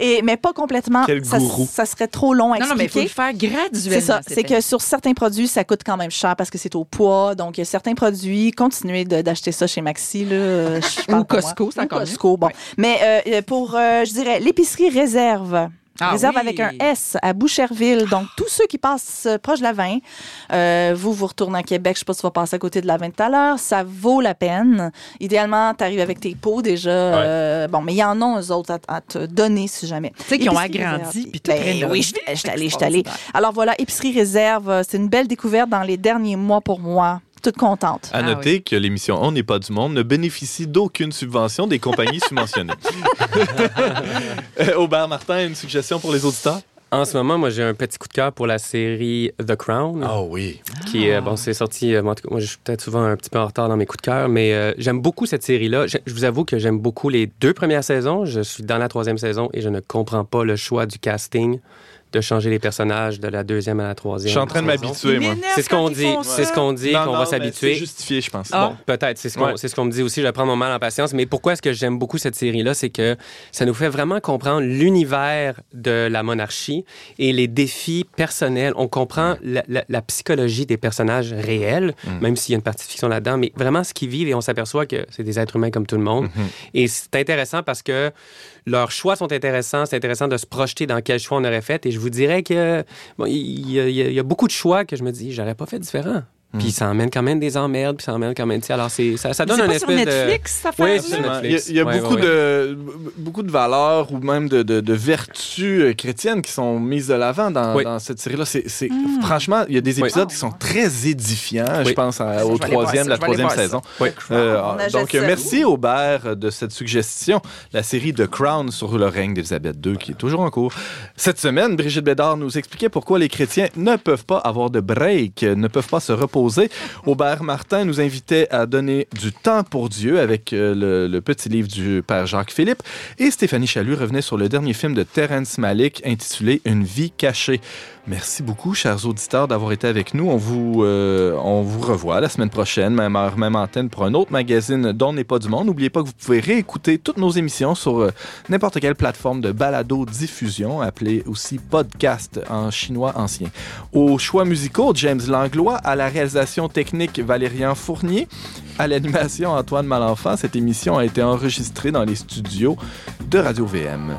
Et, mais pas complètement. Quel ça, gourou. ça serait trop long à Non, non, mais il faut expliquer. le faire graduellement. C'est ça. C'est que sur certains produits, ça coûte quand même cher parce que c'est au poids. Donc, il y a certains produits, continuez de- d'acheter ça chez Maxi. Là, euh, Ou pour Costco, c'est encore Costco, bon. Mais euh, pour, euh, je dirais, l'épicerie réserve. Ah réserve oui. avec un S à Boucherville. Donc, tous ceux qui passent proche de la 20, euh, vous, vous retournez à Québec, je sais pas si tu vas passer à côté de la 20 tout à l'heure, ça vaut la peine. Idéalement, tu arrives avec tes pots déjà. euh, bon, mais il y en a, eux autres, à, à te donner si jamais. Tu sais, qui ont agrandi, réserve. puis tout Ben. Oui, je suis allée, je suis allée. Alors voilà, épicerie réserve, c'est une belle découverte dans les derniers mois pour moi. Toute contente. À Ah noter que l'émission On n'est pas du monde ne bénéficie d'aucune subvention des compagnies subventionnées. Euh, Aubert Martin, une suggestion pour les auditeurs? En ce moment, moi, j'ai un petit coup de cœur pour la série The Crown. oui. qui est, bon, c'est sorti, euh, moi, je suis peut-être souvent un petit peu en retard dans mes coups de cœur, mais euh, j'aime beaucoup cette série-là. Je, je vous avoue que j'aime beaucoup les deux premières saisons. Je suis dans la troisième saison et je ne comprends pas le choix du casting de changer les personnages de la deuxième à la Je troisième. suis en train de m'habituer, moi. C'est ce qu'on dit, c'est ce qu'on dit, qu'on va s'habituer. C'est justifié, je pense. Ah. Bon, peut-être, c'est ce qu'on Ouais. ce me dit aussi. Je vais prendre mon mal en patience. Mais pourquoi est-ce que j'aime beaucoup cette série-là? C'est que ça nous fait vraiment comprendre l'univers de la monarchie et les défis personnels. On comprend la, la- la psychologie des personnages réels, Mm. même s'il y a une partie de fiction là-dedans, mais vraiment ce qu'ils vivent et on s'aperçoit que c'est des êtres humains comme tout le monde. Mhm. Et c'est intéressant parce que leurs choix sont intéressants. C'est intéressant de se projeter dans quel choix on aurait fait. Et je vous dirais que bon, y a beaucoup de choix que je me dis, j'aurais pas fait différent. Hmm. Puis ça emmène quand même des emmerdes, puis ça emmène quand même. Alors, c'est, ça, ça donne C'est un sur espèce de. Netflix, cette Oui, affaire-là? c'est sur Il y a, Netflix. il y a Ouais, beaucoup, ouais, De, beaucoup de valeurs ou même de, de- de vertus euh, chrétiennes qui sont mises de l'avant dans, Oui. dans cette série-là. C'est, c'est- Hmm. Franchement, il y a des Oui. épisodes qui sont très édifiants. Je Oui. pense à- au troisième, ça, la troisième ça. saison. Oui. Euh, achète donc, ça. merci Aubert de cette suggestion. La série The Crown sur le règne d'Élisabeth II qui est toujours en cours. Cette semaine, Brigitte Bédard nous expliquait pourquoi les chrétiens ne peuvent pas avoir de break, ne peuvent pas se reposer. Aubert Martin nous invitait à donner du temps pour Dieu avec euh, le, petit livre du père Jacques Philippe. Et Stéphanie Chalut revenait sur le dernier film de Terrence Malick intitulé Une vie cachée. Merci beaucoup, chers auditeurs, d'avoir été avec nous. On vous, euh, on vous revoit la semaine prochaine, même heure, même antenne, pour un autre magazine dont n'est pas du monde. N'oubliez pas que vous pouvez réécouter toutes nos émissions sur euh, n'importe quelle plateforme de balado-diffusion, appelée aussi podcast en chinois ancien. Aux choix musicaux, James Langlois, à la réalisation technique, Valérian Fournier, à l'animation, Antoine Malenfant. Cette émission a été enregistrée dans les studios de Radio-VM.